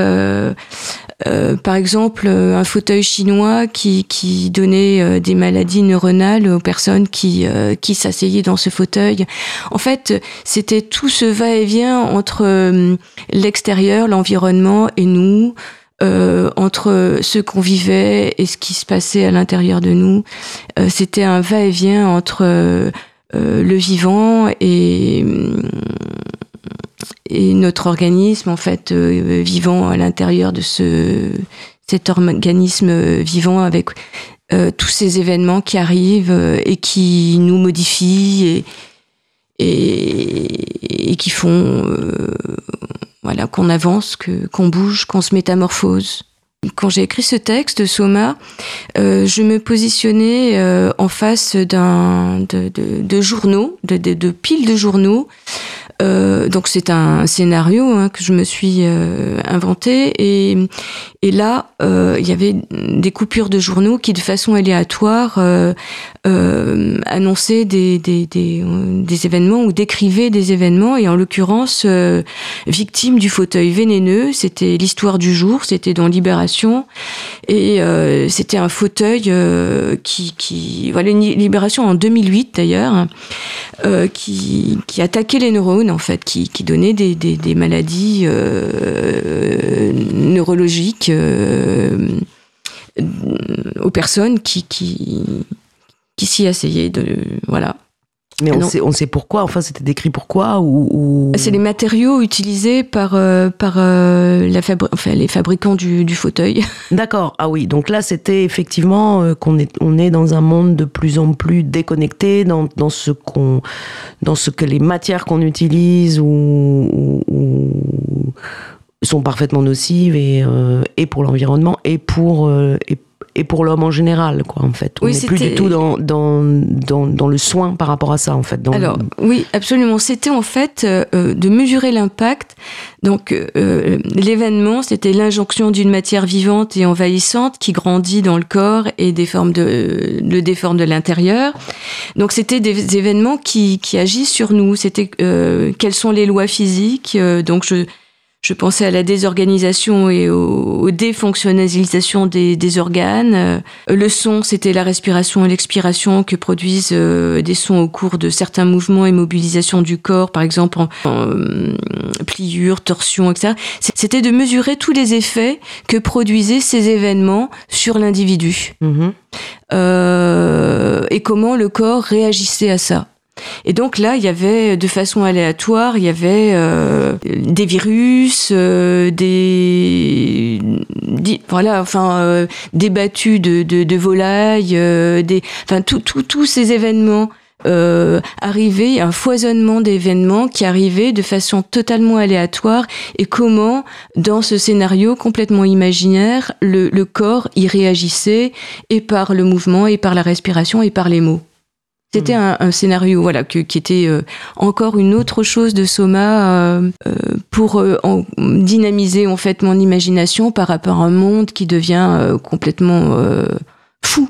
Euh, par exemple, euh, un fauteuil chinois qui, qui donnait euh, des maladies neuronales aux personnes qui, qui s'asseyaient dans ce fauteuil. En fait, c'était tout ce va-et-vient entre l'extérieur, l'environnement et nous, entre ce qu'on vivait et ce qui se passait à l'intérieur de nous. c'était un va-et-vient entre le vivant et et notre organisme en fait euh, vivant à l'intérieur de ce cet organisme vivant avec euh, tous ces événements qui arrivent euh, et qui nous modifient et, et, qui font voilà qu'on avance, que qu'on bouge, qu'on se métamorphose. Quand j'ai écrit ce texte, Soma, je me positionnais en face d'un de, de, de, journaux, de, de, piles de journaux, euh, donc c'est un scénario hein, que je me suis euh, inventé. Et, et là euh, il y avait des coupures de journaux qui de façon aléatoire annonçaient des, des, des, des, événements ou décrivaient des événements. Et en l'occurrence victime du fauteuil vénéneux c'était l'histoire du jour c'était dans Libération. Et c'était un fauteuil qui, qui voilà une Libération en 2008 d'ailleurs qui, qui attaquait les neurones en fait, qui, donnait des, maladies euh, neurologiques euh, aux personnes qui, qui, qui s'y essayaient. De, voilà. Mais on sait, on sait pourquoi, enfin c'était décrit pourquoi ou, C'est les matériaux utilisés par, euh, par euh, la enfin, les fabricants du, du fauteuil. *laughs* D'accord, ah oui, donc là c'était effectivement euh, qu'on est, on est dans un monde de plus en plus déconnecté dans, dans, ce, qu'on, dans ce que les matières qu'on utilise ou, ou, sont parfaitement nocives et, et pour l'environnement et pour, et et pour l'homme en général, quoi, en fait. On n'est plus du tout dans, dans, dans, dans, le soin par rapport à ça, en fait. Alors, oui, absolument. C'était en fait euh, euh, de mesurer l'impact. Donc, euh, l'événement, c'était l'injonction d'une matière vivante et envahissante qui grandit dans le corps et déforme de, le déforme de l'intérieur. Donc, c'était des événements qui, qui agissent sur nous. C'était quelles sont les lois physiques. donc, je je pensais à la désorganisation et aux, défonctionnalisations des, des, organes. Euh, le son, c'était la respiration et l'expiration que produisent euh, des sons au cours de certains mouvements et mobilisations du corps, par exemple en, euh, pliure, torsion, etc. C'était de mesurer tous les effets que produisaient ces événements sur l'individu. Mm-hmm. Euh, et comment le corps réagissait à ça. Et donc là, il y avait de façon aléatoire, il y avait euh, des virus, euh, des, voilà, enfin euh, des battus de, de, de volailles, des, enfin tous ces événements arrivaient, un foisonnement d'événements qui arrivaient de façon totalement aléatoire et comment, dans ce scénario complètement imaginaire, le, le corps y réagissait et par le mouvement et par la respiration et par les mots. C'était hmm. un, scénario voilà qui était euh, encore une autre chose de Soma euh, euh, pour dynamiser en fait mon imagination par rapport à un monde qui devient complètement fou.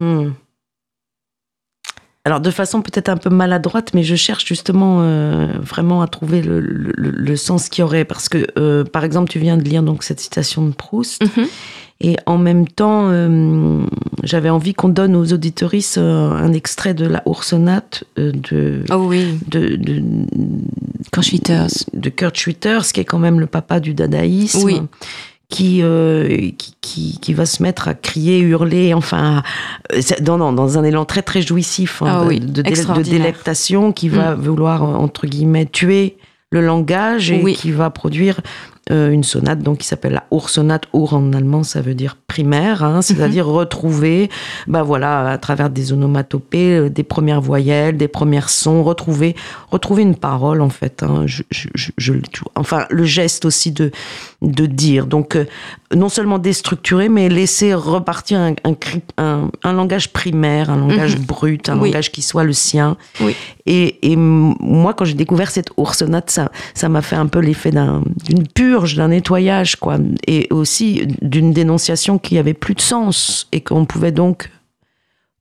Hmm. Alors de façon peut-être un peu maladroite, mais je cherche justement vraiment à trouver le, sens qu'il y aurait parce que par exemple tu viens de lire donc cette citation de Proust. Mm-hmm. Et en même temps, euh, j'avais envie qu'on donne aux auditoristes euh, un extrait de la Oursonate euh, de, oh oui. de, de, Kurt Schwitters. de Kurt Schwitters, qui est quand même le papa du dadaïsme. Oui. Qui, qui, qui, qui, va se mettre à crier, hurler, enfin, dans, dans, dans un élan très très jouissif hein, oh de, de, délectation, qui va mm. vouloir, entre guillemets, tuer le langage et qui va produire euh, une sonate donc qui s'appelle la Ursonate. Ur en allemand, ça veut dire primaire, hein, c'est-à-dire mhm. retrouver, bah voilà, à travers des onomatopées, euh, des premières voyelles, des premiers sons, retrouver, retrouver une parole en fait. Hein, je, je, je, enfin, le geste aussi de de dire. Donc, euh, non seulement déstructurer, mais laisser repartir un, un, cri- un- un langage primaire, un langage Mhm. brut, un Oui. langage qui soit le sien. Oui. Et, et moi, quand j'ai découvert cette oursonnate, ça, ça m'a fait un peu l'effet d'un- d'une purge, d'un nettoyage, quoi. Et aussi d'une dénonciation qui avait plus de sens et qu'on pouvait donc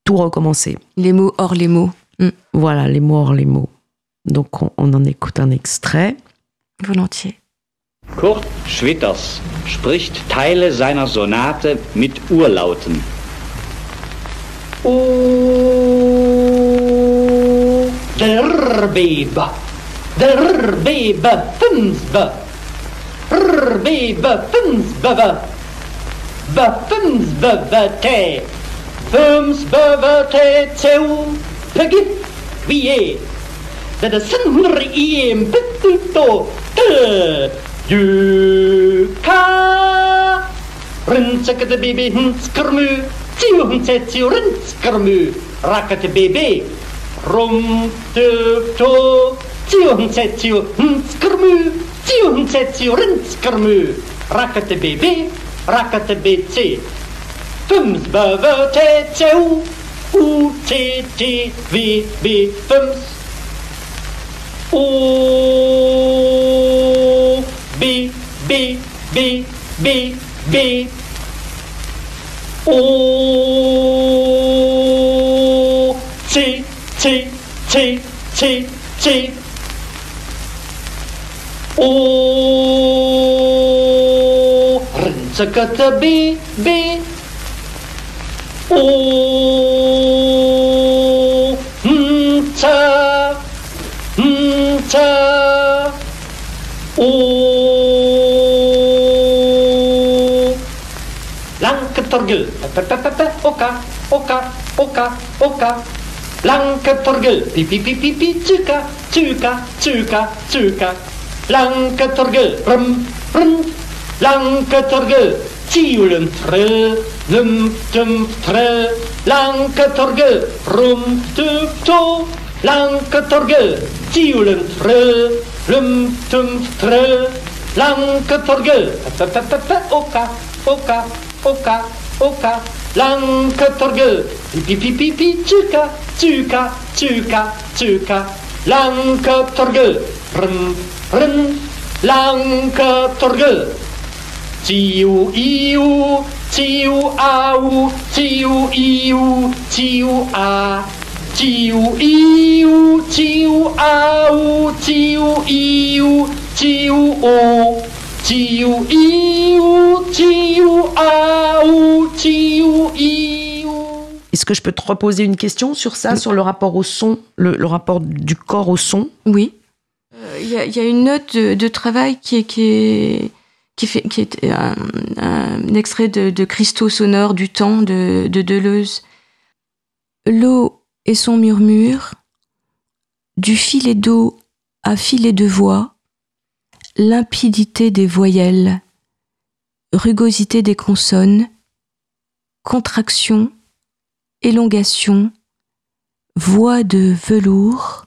tout recommencer. Les mots hors les mots. Voilà, les mots hors les mots. Donc, on, on en écoute un extrait. Volontiers. Kurt Schwitters spricht Teile seiner Sonate mit Urlauten. Oh, der Bebe, O derbeb, derbeb, fünfbe, rbeb, fünfbe, be, fünfbe, te, fünfbe, te, zeu, pegib, wie je. Das sind wir ihm, bitte, Duka! Rinsekete bebe hinskermu, tiwe hinsetsi rinskermu, rakete bebe, rumte to, tiwe hinsetsi hinskermu, tiwe hinsetsi rinskermu, rakete bebe, rakete bc. Fums beve tcu, u t t v b fums. O b b b b B. O T T T T T. O Rinsekete B B. O torgil. Oka, oka, oka, oka. Lanke torgel, Pi, pi, pi, pi, pi. Chuka, chuka, chuka, chuka. Lanke torgel, Rum, rum. Lanke torgel, Tiulen trill. Lum, dum, trill. Lanke torgel, Rum, dum, to. Lanke torgel, Tiulen trill. Lum, dum, trill. Lanke ta, Oka, oka, oka. oka langketorgel, pipipipicicca, zuka zuka zuka langketorgel, run run langketorgel, ciu iu, ciu au, ciu iu, ciu a, ciu iu, ciu au, ciu iu, ciu o. Tiu iu, tiu au, tiu iu. Est-ce que je peux te reposer une question sur ça, sur le rapport au son, le, le rapport du corps au son? Oui. Euh, Il y, a- il y a une note de, de travail qui est, qui est, qui fait, qui est un, un extrait de, de Cristaux sonores du temps de, de Deleuze. L'eau et son murmure, du filet d'eau à filet de voix, limpidité des voyelles, rugosité des consonnes, contraction, élongation, voix de velours,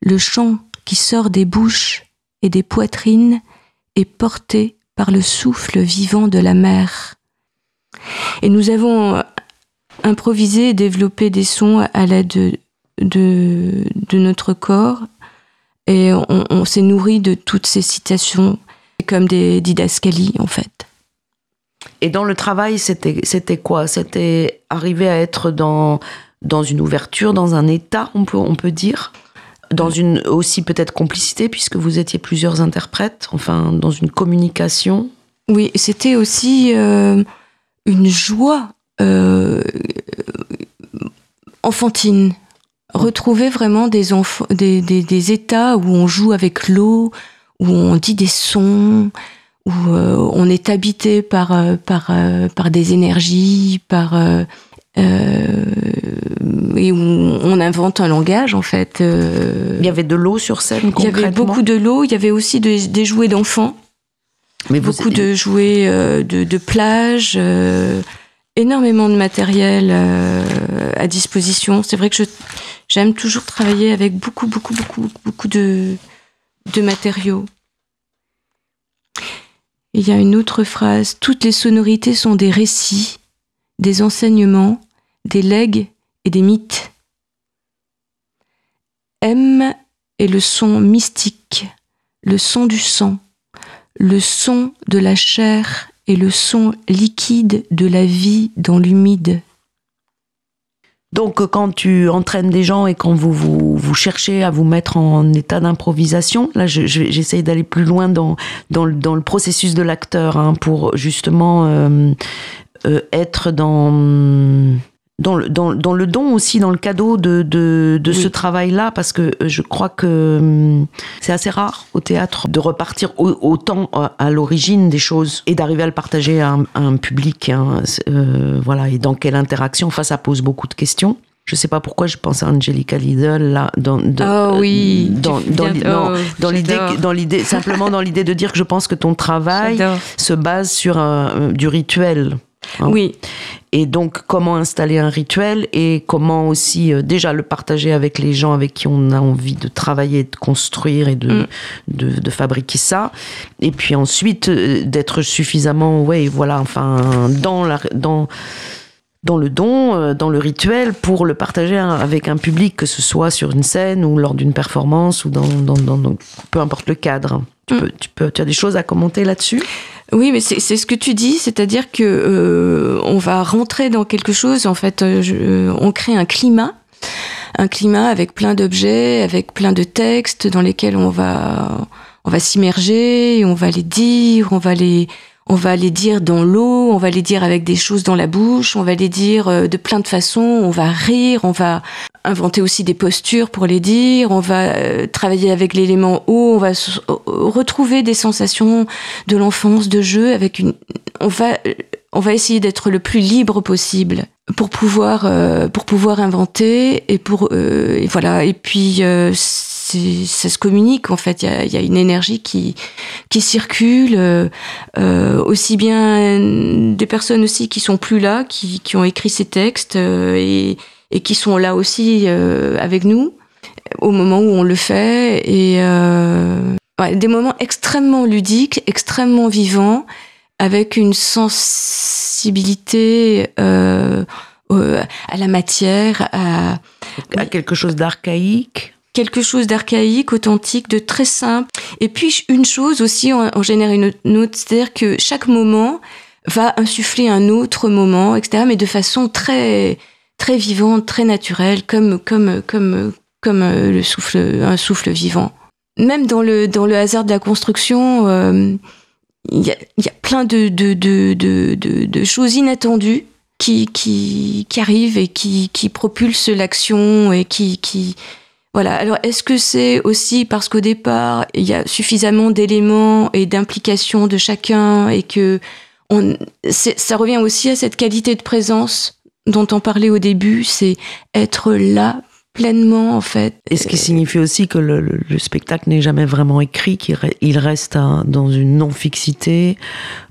le chant qui sort des bouches et des poitrines est porté par le souffle vivant de la mer. Et nous avons euh, improvisé et développé des sons à l'aide de, notre corps et on, on s'est nourri de toutes ces citations comme des didascalies en fait. Et dans le travail, c'était c'était quoi? C'était arriver à être dans dans une ouverture, dans un état, on peut on peut dire, dans une aussi peut-être complicité puisque vous étiez plusieurs interprètes, enfin dans une communication? Oui, c'était aussi euh, une joie euh, enfantine. Retrouver vraiment des, enfants, des, des, des états où on joue avec l'eau, où on dit des sons, où euh, on est habité par, euh, par, euh, par des énergies, par, et où on invente un langage en fait. Il y avait de l'eau sur scène Il y avait beaucoup de l'eau, il y avait aussi des, des jouets d'enfants Mais vous- beaucoup de jouets de, de plage, énormément de matériel euh, à disposition. C'est vrai que je j'aime toujours travailler avec beaucoup, beaucoup, beaucoup, beaucoup de, matériaux. il y a une autre phrase. Toutes les sonorités sont des récits, des enseignements, des legs et des mythes. M est le son mystique, le son du sang, le son de la chair et le son liquide de la vie dans l'humide. Donc, quand tu entraînes des gens et quand vous, vous, vous cherchez à vous mettre en état d'improvisation, là, je- je- j'essaye d'aller plus loin dans, dans, le, dans le processus de l'acteur hein, pour justement euh, euh, être dans, dans, le, dans, dans le don aussi, dans le cadeau de, de, de Oui. ce travail-là, parce que euh, je crois que hum, c'est assez rare au théâtre de repartir au- autant à, à l'origine des choses et d'arriver à le partager à un, à un public. hein. Euh, voilà, et dans quelle interaction? Enfin, ça pose beaucoup de questions. Je sais pas pourquoi je pense à Angelica Lidl là dans Ah oui, dans, dans, oh, dans l'idée dans l'idée simplement dans l'idée de dire que je pense que ton travail *laughs* se base sur un- du rituel hein. Oui, et donc, comment installer un rituel et comment aussi euh, déjà le partager avec les gens avec qui on a envie de travailler, de construire et de, Mm. de, de fabriquer ça. Et puis ensuite, euh, d'être suffisamment, ouais, voilà, enfin, dans, la, dans, dans le don, euh, dans le rituel, pour le partager avec un public, que ce soit sur une scène ou lors d'une performance ou dans, dans, dans- dans- peu importe le cadre. Tu, Mm. peux, tu, peux, tu as des choses à commenter là-dessus? Oui, mais c'est ce que tu dis, c'est-à-dire que euh, on va rentrer dans quelque chose. En fait, euh, euh, on crée un climat, un climat avec plein d'objets, avec plein de textes dans lesquels on va on va s'immerger, on va les dire, on va les on va les dire dans l'eau, on va les dire avec des choses dans la bouche, on va les dire euh, de plein de façons, on va rire, on va inventer aussi des postures pour les dire, on va euh, travailler avec l'élément eau, on va s- retrouver des sensations de l'enfance, de jeu, avec une, on va, on va essayer d'être le plus libre possible pour pouvoir, euh, pour pouvoir inventer et pour, euh, voilà. Et puis, euh, ça se communique en fait. Il y a, une énergie qui, circule, euh, euh, aussi bien des personnes aussi qui sont plus là, qui, ont écrit ces textes euh, et, qui sont là aussi avec nous au moment où on le fait et des moments extrêmement ludiques, extrêmement vivants, avec une sensibilité à la matière, À quelque chose d'archaïque quelque chose d'archaïque, authentique, de très simple. Et puis une chose aussi en, en génère une, autre, c'est-à-dire que chaque moment va insuffler un autre moment, etc. Mais de façon très très vivante, très naturelle, comme comme comme comme euh, le souffle, un souffle vivant. Même dans le dans le hasard de la construction, euh, il y, a, y a plein de de, de, de, choses inattendues qui, qui, arrivent et qui, qui propulsent l'action et qui, voilà. Alors, est-ce que c'est aussi parce qu'au départ, il y a suffisamment d'éléments et d'implications de chacun et que on, ça revient aussi à cette qualité de présence dont on parlait au début, c'est être là pleinement, en fait. Et ce qui signifie aussi que le, le- le spectacle n'est jamais vraiment écrit, qu'il re- il reste dans une non-fixité,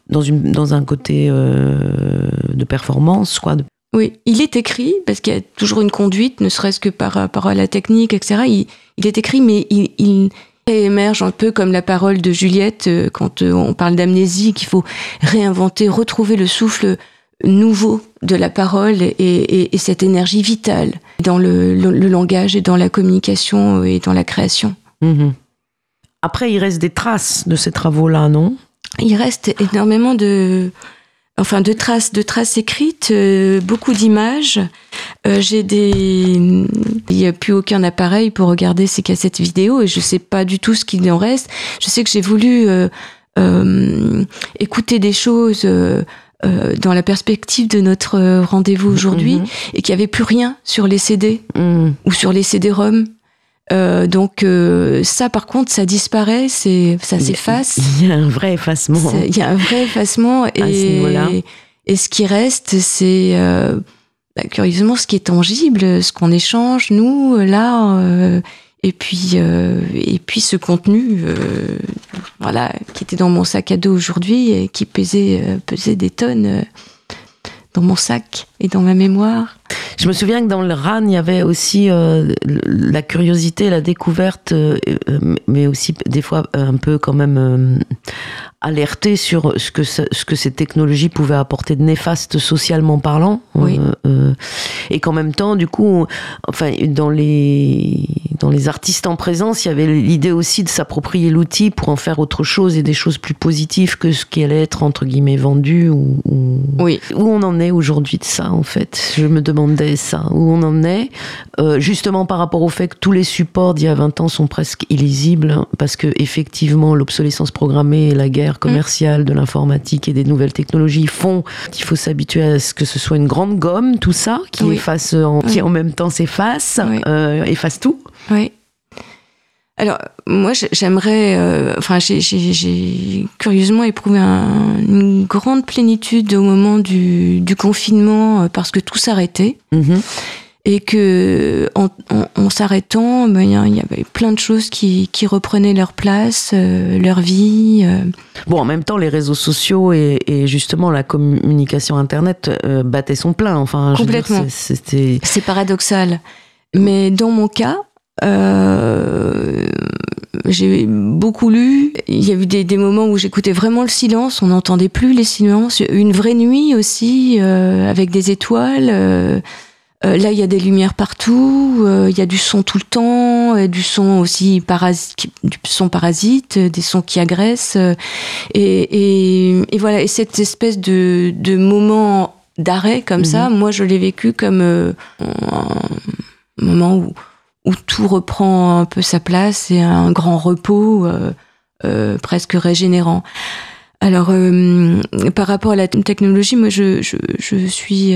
dans, une, dans un côté euh, de performance, quoi. de- Oui, il est écrit parce qu'il y a toujours une conduite, ne serait-ce que par rapport à la technique, etc. Il, il est écrit, mais il, il émerge un peu comme la parole de Juliette euh, quand euh, on parle d'amnésie, qu'il faut réinventer, retrouver le souffle nouveau de la parole et, et- et cette énergie vitale dans le, le- le langage et dans la communication et dans la création. Mhm. Après, il reste des traces de ces travaux-là, non? Il reste énormément de, enfin, de traces, de traces écrites, euh, beaucoup d'images. Euh, J'ai des, il n'y a plus aucun appareil pour regarder ces cassettes vidéo et je sais pas du tout ce qu'il en reste. Je sais que j'ai voulu euh, euh, écouter des choses. euh, euh, dans la perspective de notre rendez-vous aujourd'hui, Mhm. et qu'il n'y avait plus rien sur les CD Mhm. ou sur les CD-ROM. Euh, donc euh, ça, par contre, ça disparaît, c'est ça s'efface. Il y a un vrai effacement. Il y a un vrai effacement *laughs* ce niveau-là. et, et ce qui reste, c'est euh, bah, curieusement ce qui est tangible, ce qu'on échange nous là, euh, et puis euh, et puis ce contenu, euh, voilà, qui était dans mon sac à dos aujourd'hui et qui pesait pesait des tonnes. dans mon sac et dans ma mémoire. Je me souviens que dans le RAN, il y avait aussi euh, la curiosité, la découverte, euh, euh, mais aussi des fois un peu quand même alerter sur ce que, ce que ces technologies pouvaient apporter de néfaste socialement parlant. Oui. et qu'en même temps, du coup, enfin, dans les, dans les artistes en présence, il y avait l'idée aussi de s'approprier l'outil pour en faire autre chose et des choses plus positives que ce qui allait être, entre guillemets, vendu. Ou, Oui. Où on en est aujourd'hui de ça, en fait Je me demandais ça, où on en est, euh, justement par rapport au fait que tous les supports d'il y a 20 ans sont presque illisibles, parce que effectivement l'obsolescence programmée et la guerre commerciale de l'informatique et des nouvelles technologies font qu'il faut s'habituer à ce que ce soit une grande gomme, tout ça, qui Oui. efface, en, qui en même temps s'efface, Oui. euh, efface tout. Oui. Alors, moi, j'ai- j'aimerais. euh, enfin, j'ai- curieusement éprouvé un- une grande plénitude au moment du, du confinement euh, parce que tout s'arrêtait. Mhm. Et que, en, en- en s'arrêtant, ben, il y avait plein de choses qui, qui reprenaient leur place, euh, leur vie. euh. Bon, en même temps, les réseaux sociaux et, et justement la communication Internet euh, battaient son plein. Enfin, Complètement. C'est paradoxal. Mais dans mon cas, euh, j'ai beaucoup lu. Il y a eu des, des moments où j'écoutais vraiment le silence. On n'entendait plus les silences. Une vraie nuit aussi, euh, avec des étoiles. euh, euh, là, il y a des lumières partout. euh, il y a du son tout le temps. du son aussi parasite, du son parasite, des sons qui agressent. euh, et, et, et voilà. Et cette espèce de, de moment d'arrêt comme ça, moi, je l'ai vécu comme euh, un moment où, où tout reprend un peu sa place et un grand repos euh, euh, presque régénérant. Alors, euh, par rapport à la technologie, moi, je, suis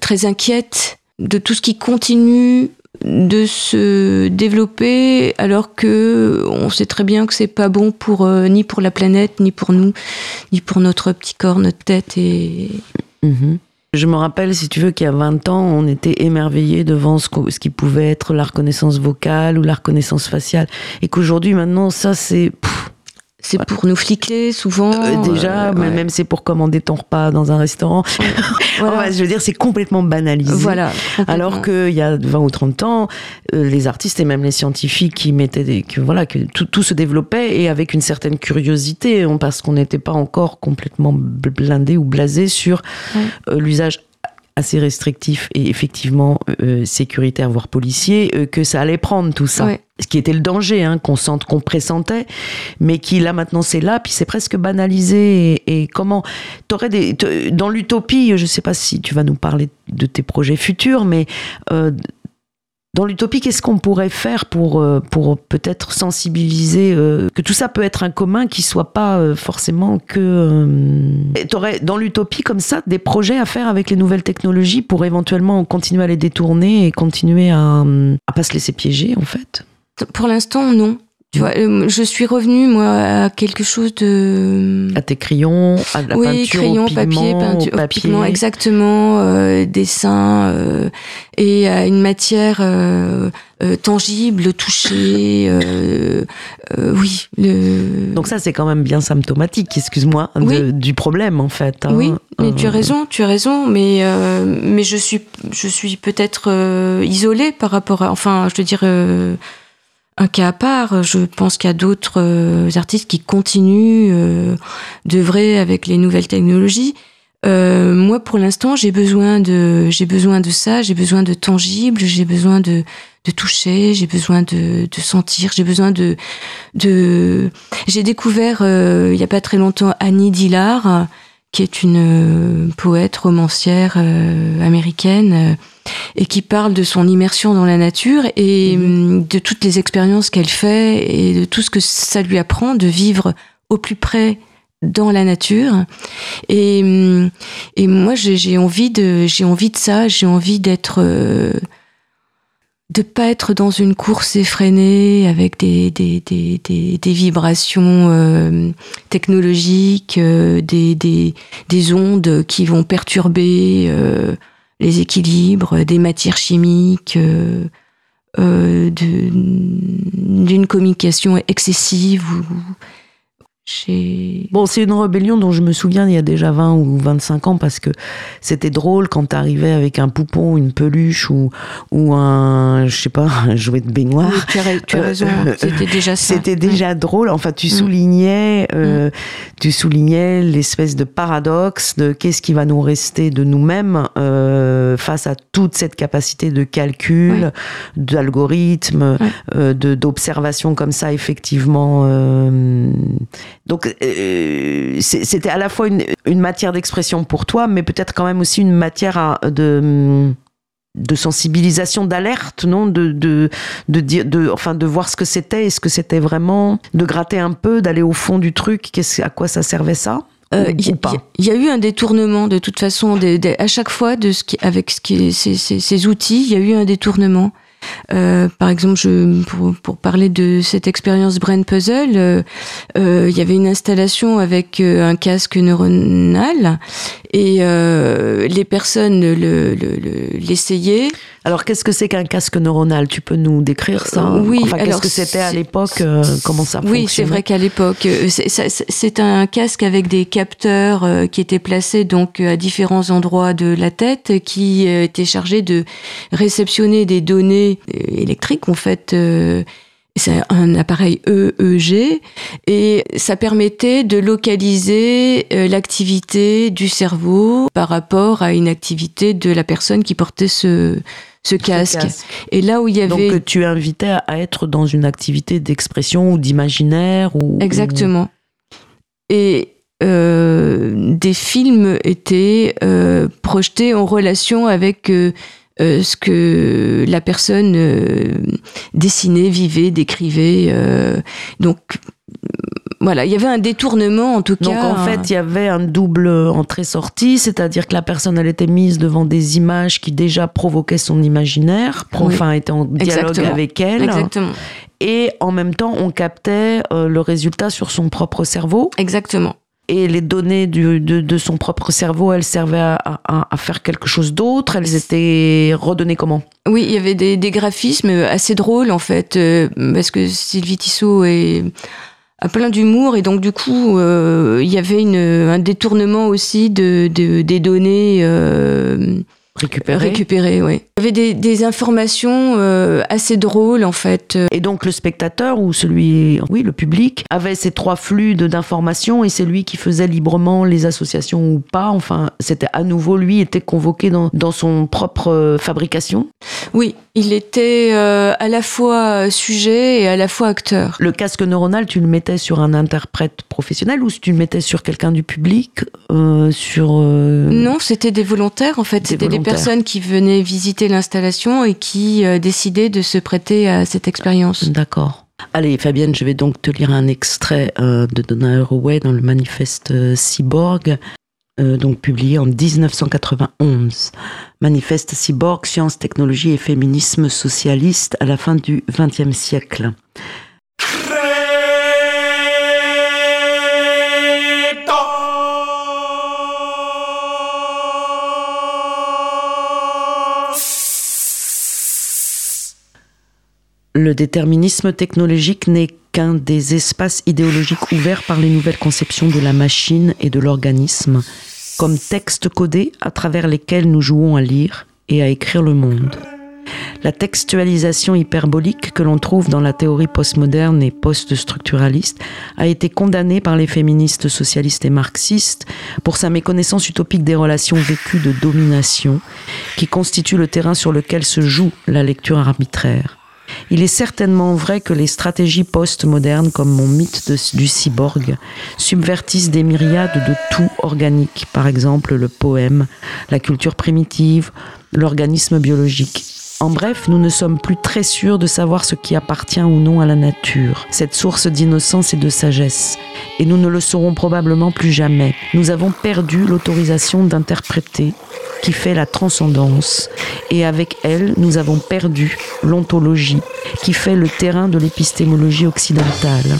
très inquiète de tout ce qui continue de se développer alors que on sait très bien que c'est pas bon pour ni pour la planète ni pour nous ni pour notre petit corps notre tête et Mhm. Je me rappelle, si tu veux, qu'il y a 20 ans, on était émerveillés devant ce, ce qui pouvait être la reconnaissance vocale ou la reconnaissance faciale. Et qu'aujourd'hui, maintenant, ça, c'est. C'est pour nous fliquer souvent euh, déjà, euh, mais ouais. même c'est pour commander ton repas dans un restaurant. *laughs* Voilà. Enfin, je veux dire, c'est complètement banalisé. Voilà. Alors qu'il y a 20 ou 30 ans, euh, les artistes et même les scientifiques qui mettaient des, que voilà, que tout, tout se développait et avec une certaine curiosité, on- parce qu'on n'était pas encore complètement blindé ou blasé sur Ouais. euh, l'usage assez restrictif et effectivement euh, sécuritaire, voire policier, euh, que ça allait prendre tout ça. Ce qui était le danger, hein, qu'on sente, qu'on pressentait, mais qui là maintenant c'est là, puis c'est presque banalisé. Et, comment t'aurais des dans l'utopie, je sais pas si tu vas nous parler de tes projets futurs, mais euh, dans l'utopie, qu'est-ce qu'on pourrait faire pour, euh, pour peut-être sensibiliser euh, que tout ça peut être un commun qui soit pas forcément que. T'aurais dans l'utopie comme ça des projets à faire avec les nouvelles technologies pour éventuellement continuer à les détourner et continuer à, à pas se laisser piéger en fait? Pour l'instant, non. Tu vois, euh, je suis revenue, moi, à quelque chose de... À tes crayons, à la oui, peinture, crayon, au pigment, papier, au peinture, au papier. pigment, exactement, euh, dessin, euh, et à une matière euh, tangible, touchée. oui, le... Donc ça, c'est quand même bien symptomatique, excuse-moi, Oui. du problème en fait. hein. Oui, mais tu as raison, tu as raison, mais mais je suis je suis peut-être isolée par rapport à enfin je veux dire un cas à part. Je pense qu'il y a d'autres euh, artistes qui continuent euh, d'œuvrer avec les nouvelles technologies. Euh, moi, pour l'instant, j'ai besoin de j'ai besoin de ça, j'ai besoin de tangible, j'ai besoin de de toucher, j'ai besoin de, de sentir, j'ai besoin de de j'ai découvert euh, il y a pas très longtemps Annie Dillard qui est une euh, poète romancière euh, américaine euh, et qui parle de son immersion dans la nature et hum, de toutes les expériences qu'elle fait et de tout ce que ça lui apprend de vivre au plus près dans la nature. Et hum, et moi j'ai envie de j'ai envie de ça j'ai envie d'être de pas être dans une course effrénée avec des des des des, vibrations euh, technologiques euh, des des des ondes qui vont perturber euh, les équilibres des matières chimiques d'une communication excessive. Bon, c'est une rébellion dont je me souviens il y a déjà 20 ou 25 ans parce que c'était drôle quand t'arrivais avec un poupon, une peluche ou, ou un, je sais pas, un jouet de baignoire. Oui, tu as, ra- tu as Euh, raison, euh, c'était déjà ça. C'était déjà drôle. Enfin, tu Mm. soulignais, euh, tu soulignais l'espèce de paradoxe de qu'est-ce qui va nous rester de nous-mêmes euh, face à toute cette capacité de calcul, d'algorithme, de d'observation comme ça, effectivement. Euh, donc, euh, c'était à la fois une, une matière d'expression pour toi, mais peut-être quand même aussi une matière à- de de sensibilisation, d'alerte, non, de de de dire, de enfin de voir ce que c'était, est-ce que c'était vraiment, de gratter un peu, d'aller au fond du truc, qu'est-ce à quoi ça servait ça? Euh, Il y, il y a eu un détournement de toute façon, des- des- à chaque fois, de ce qui, avec ce qui, ces, ces- ces outils, il y a eu un détournement. Euh, par exemple, pour, parler de cette expérience Brain Puzzle, euh, euh, il y avait une installation avec un casque neuronal et les personnes le- le- le- l'essayaient. Alors, qu'est-ce que c'est qu'un casque neuronal? Tu peux nous décrire ça? Euh, oui, Enfin, qu'est-ce que c'était à l'époque euh, Comment ça Oui, c'est vrai qu'à l'époque, euh, c'est- un casque avec des capteurs qui étaient placés donc à différents endroits de la tête, qui étaient chargés de réceptionner des données électriques. En fait, c'est un appareil EEG et ça permettait de localiser euh, l'activité du cerveau par rapport à une activité de la personne qui portait ce, ce casque. casque. Et là où il y Donc, avait euh, tu invitais à- à être dans une activité d'expression ou d'imaginaire ou Exactement. Et euh, des films étaient euh, projetés en relation avec euh, euh, ce que la personne euh, dessinait, vivait, décrivait. euh, donc voilà, il y avait un détournement en tout Donc cas. en fait, il y avait un double entrée-sortie, c'est-à-dire que la personne, elle était mise devant des images qui déjà provoquaient son imaginaire, pro- Oui. enfin étaient en dialogue Exactement. avec elle, Exactement. et en même temps, on captait le résultat sur son propre cerveau, Exactement. Et les données du- de, de son propre cerveau, elles servaient à, à- à faire quelque chose d'autre, elles étaient redonnées comment? Oui, il y avait des, des graphismes assez drôles en fait, euh, parce que Sylvie Tissot est a plein d'humour et donc du coup euh, il y avait une, un détournement aussi de, de- des données euh, récupérées récupérées. Ouais. Avait des, des informations euh, assez drôles en fait. Et donc le spectateur ou celui, oui, le public avait ces trois flux d'informations et c'est lui qui faisait librement les associations ou pas. Enfin, c'était à nouveau lui était convoqué dans, dans son propre euh, fabrication. Oui, il était euh, à la fois sujet et à la fois acteur. Le casque neuronal, tu le mettais sur un interprète professionnel ou tu le mettais sur quelqu'un du public, euh, sur euh, Non, c'était des volontaires en fait. C'était des personnes qui venaient visiter l'installation et qui euh, décidaient de se prêter à cette expérience. D'accord. Allez, Fabienne, je vais donc te lire un extrait euh, de Donna Haraway dans le manifeste euh, Cyborg, donc publié en 1991. Manifeste Cyborg, sciences, technologie et féminisme socialiste à la fin du XXe siècle. Le déterminisme technologique n'est qu'un des espaces idéologiques ouverts par les nouvelles conceptions de la machine et de l'organisme, comme textes codés à travers lesquels nous jouons à lire et à écrire le monde. La textualisation hyperbolique que l'on trouve dans la théorie postmoderne et post-structuraliste a été condamnée par les féministes socialistes et marxistes pour sa méconnaissance utopique des relations vécues de domination qui constituent le terrain sur lequel se joue la lecture arbitraire. Il est certainement vrai que les stratégies post-modernes, comme mon mythe du cyborg, subvertissent des myriades de tout organique, par exemple le poème, la culture primitive, l'organisme biologique. En bref, nous ne sommes plus très sûrs de savoir ce qui appartient ou non à la nature, cette source d'innocence et de sagesse. Et nous ne le saurons probablement plus jamais. Nous avons perdu l'autorisation d'interpréter qui fait la transcendance. Et avec elle, nous avons perdu l'ontologie qui fait le terrain de l'épistémologie occidentale.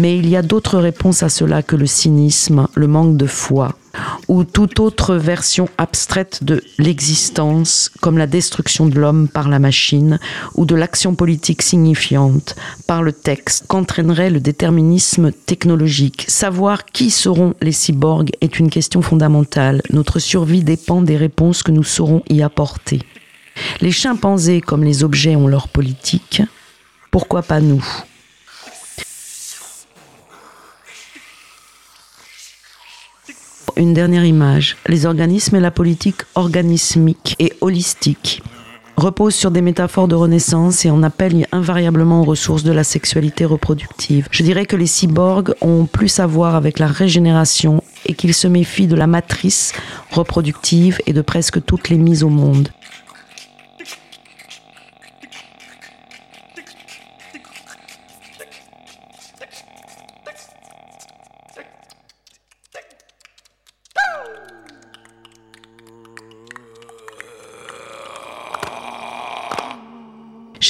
Mais il y a d'autres réponses à cela que le cynisme, le manque de foi, ou toute autre version abstraite de l'existence, comme la destruction de l'homme par la machine, ou de l'action politique signifiante par le texte, qu'entraînerait le déterminisme technologique. Savoir qui seront les cyborgs est une question fondamentale. Notre survie dépend des réponses que nous saurons y apporter. Les chimpanzés, comme les objets, ont leur politique. Pourquoi pas nous? Une dernière image. Les organismes et la politique organismique et holistique reposent sur des métaphores de renaissance et en appellent invariablement aux ressources de la sexualité reproductive. Je dirais que les cyborgs ont plus à voir avec la régénération et qu'ils se méfient de la matrice reproductive et de presque toutes les mises au monde.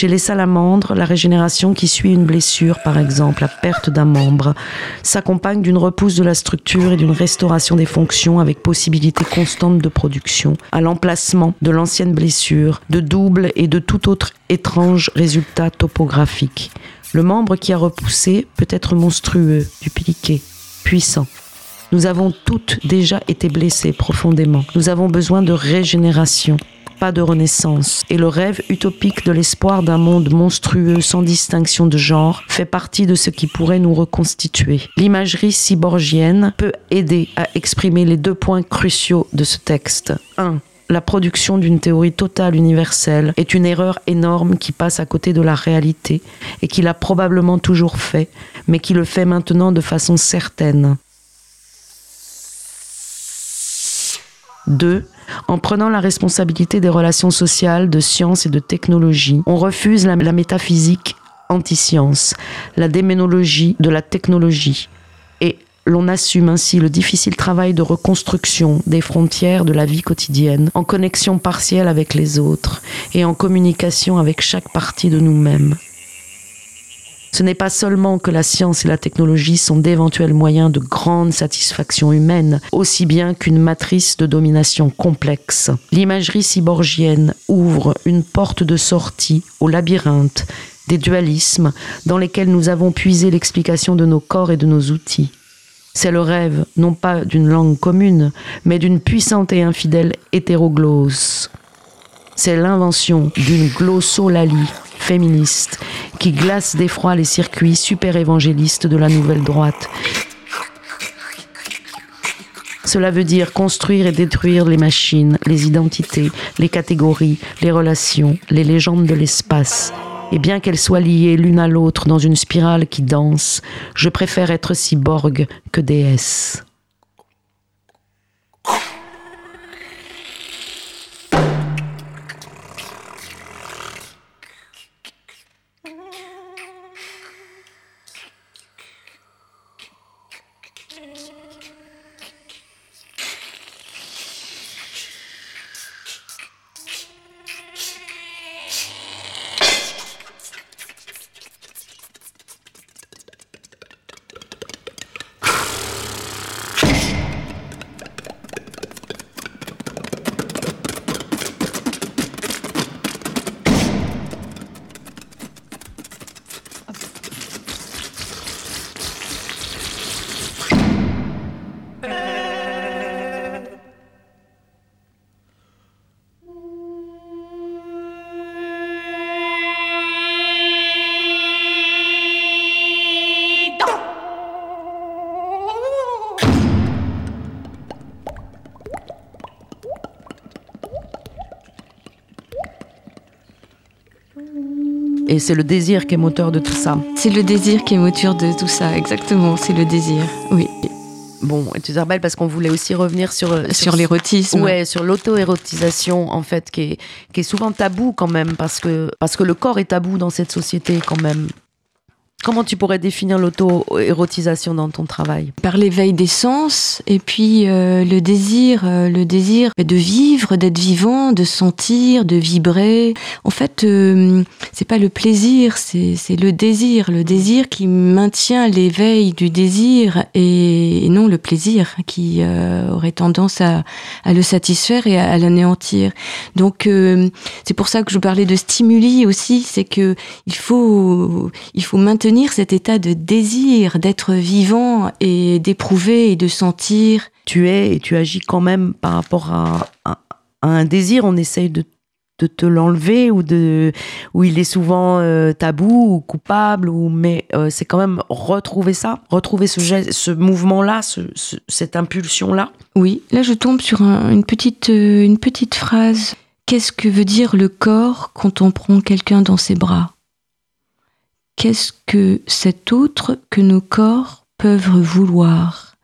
Chez les salamandres, la régénération qui suit une blessure, par exemple la perte d'un membre, s'accompagne d'une repousse de la structure et d'une restauration des fonctions avec possibilité constante de production, à l'emplacement de l'ancienne blessure, de double et de tout autre étrange résultat topographique. Le membre qui a repoussé peut être monstrueux, dupliqué, puissant. Nous avons toutes déjà été blessées profondément. Nous avons besoin de régénération pas de renaissance, et le rêve utopique de l'espoir d'un monde monstrueux sans distinction de genre fait partie de ce qui pourrait nous reconstituer. L'imagerie cyborgienne peut aider à exprimer les deux points cruciaux de ce texte. 1 la production d'une théorie totale universelle est une erreur énorme qui passe à côté de la réalité et qui l'a probablement toujours fait, mais qui le fait maintenant de façon certaine. 2. En prenant la responsabilité des relations sociales, de science et de technologie, on refuse la, métaphysique anti-science, la déménologie de la technologie. Et l'on assume ainsi le difficile travail de reconstruction des frontières de la vie quotidienne, en connexion partielle avec les autres et en communication avec chaque partie de nous-mêmes. Ce n'est pas seulement que la science et la technologie sont d'éventuels moyens de grande satisfaction humaine, aussi bien qu'une matrice de domination complexe. L'imagerie cyborgienne ouvre une porte de sortie au labyrinthe des dualismes dans lesquels nous avons puisé l'explication de nos corps et de nos outils. C'est le rêve, non pas d'une langue commune, mais d'une puissante et infidèle hétéroglose. C'est l'invention d'une glossolalie féministe qui glace d'effroi les circuits super évangélistes de la nouvelle droite. Cela veut dire construire et détruire les machines, les identités, les catégories, les relations, les légendes de l'espace. Et bien qu'elles soient liées l'une à l'autre dans une spirale qui danse, je préfère être cyborg que déesse. C'est le désir qui est moteur de tout ça. C'est le désir qui est moteur de tout ça, exactement. C'est le désir, oui. Bon, et tu te rappelles parce qu'on voulait aussi revenir sur euh, sur, l'érotisme. Ouais, sur l'auto-érotisation en fait, qui est, qui est souvent tabou quand même parce que parce que le corps est tabou dans cette société quand même. Comment tu pourrais définir l'auto-érotisation dans ton travail? Par l'éveil des sens et puis euh, le désir, euh, le désir de vivre, d'être vivant, de sentir, de vibrer. En fait, euh, c'est pas le plaisir, c'est le désir, le désir qui maintient l'éveil du désir et, non le plaisir qui aurait tendance à, le satisfaire et à, l'anéantir. Donc c'est pour ça que je parlais de stimuli aussi, c'est que il faut il faut maintenir cet état de désir, d'être vivant et d'éprouver et de sentir. Tu es et tu agis quand même par rapport à, un désir, on essaye de, te l'enlever ou de où il est souvent euh, tabou ou coupable ou mais euh, c'est quand même retrouver ça retrouver ce geste, ce mouvement là cette impulsion là oui. Là je tombe sur une petite euh, une petite phrase. Qu'est-ce que veut dire le corps quand on prend quelqu'un dans ses bras? Qu'est-ce que cet autre que nos corps peuvent vouloir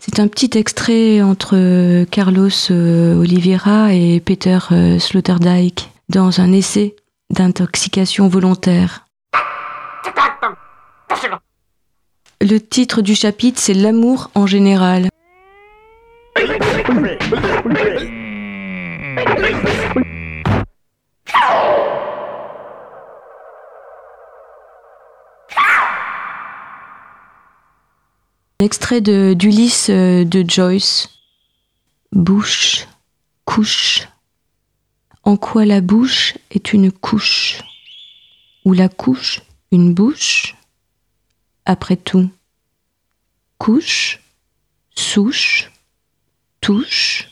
C'est un petit extrait entre Carlos euh, Oliveira et Peter euh, Sloterdijk dans un essai d'intoxication volontaire. Le titre du chapitre, c'est L'amour en général. Extrait d'Ulysse euh, de Joyce. Bouche, couche. En quoi la bouche est une couche? Ou la couche une bouche? Après tout, couche, souche, touche,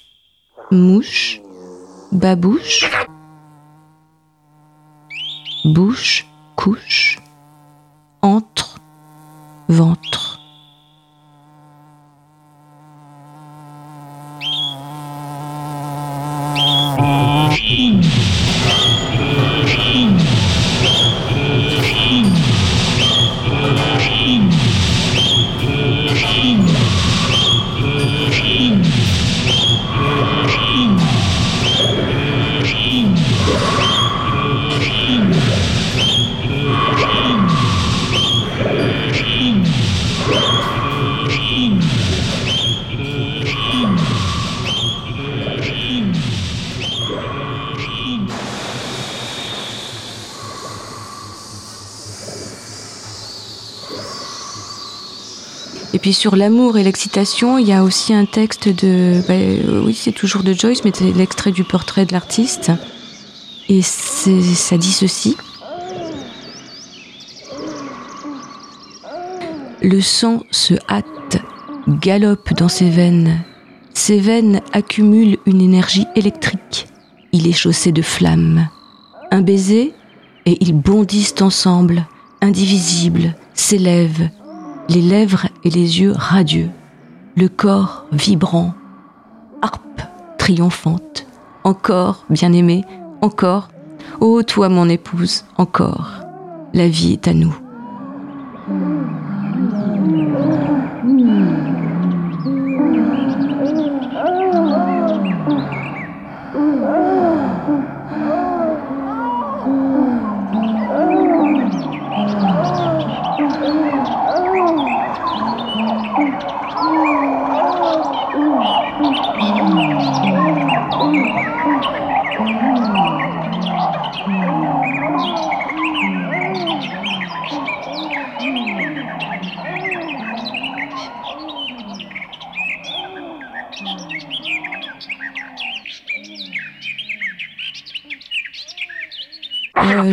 mouche, babouche, bouche, couche, entre, ventre. Puis sur l'amour et l'excitation, il y a aussi un texte de, bah, euh, oui, c'est toujours de Joyce, mais c'est l'extrait du portrait de l'artiste. Et ça dit ceci. Le sang se hâte, galope dans ses veines. Ses veines accumulent une énergie électrique. Il est chaussé de flammes. Un baiser, et ils bondissent ensemble, indivisibles, s'élèvent, les lèvres et les yeux radieux, le corps vibrant, harpe triomphante, encore, bien-aimé, encore, ô toi mon épouse, encore, la vie est à nous.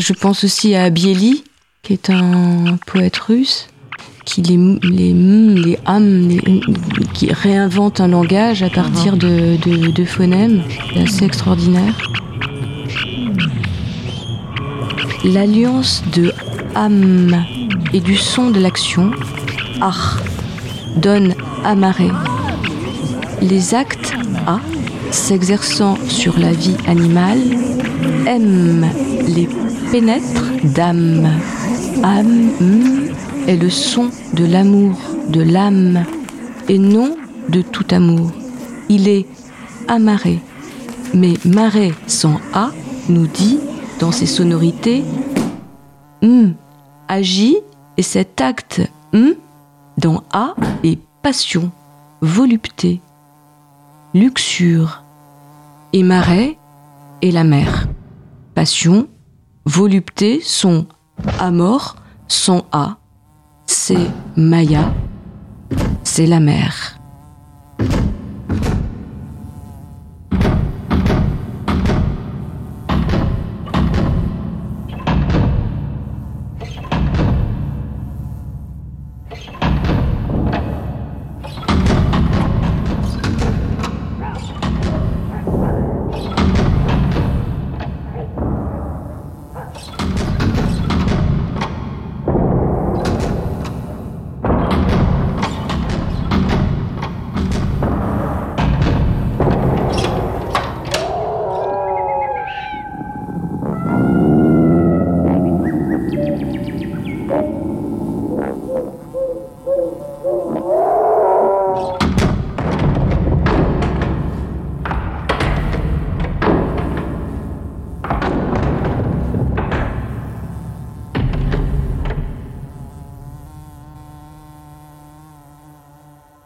Je pense aussi à Bieli, qui est un poète russe, qui réinvente un langage à partir de, de, phonèmes. Assez extraordinaire. L'alliance de âme et du son de l'action, ar, donne amarré. Les actes a, s'exerçant sur la vie animale, aiment les pénètre d'âme. Âme est le son de l'amour, de l'âme, et non de tout amour. Il est amarré. Mais maré sans A nous dit, dans ses sonorités, agit Et cet acte hum dans A est passion, volupté, luxure. Et marais est la mer. Passion, volupté sont amor, sont A. C'est Maya, c'est la mer.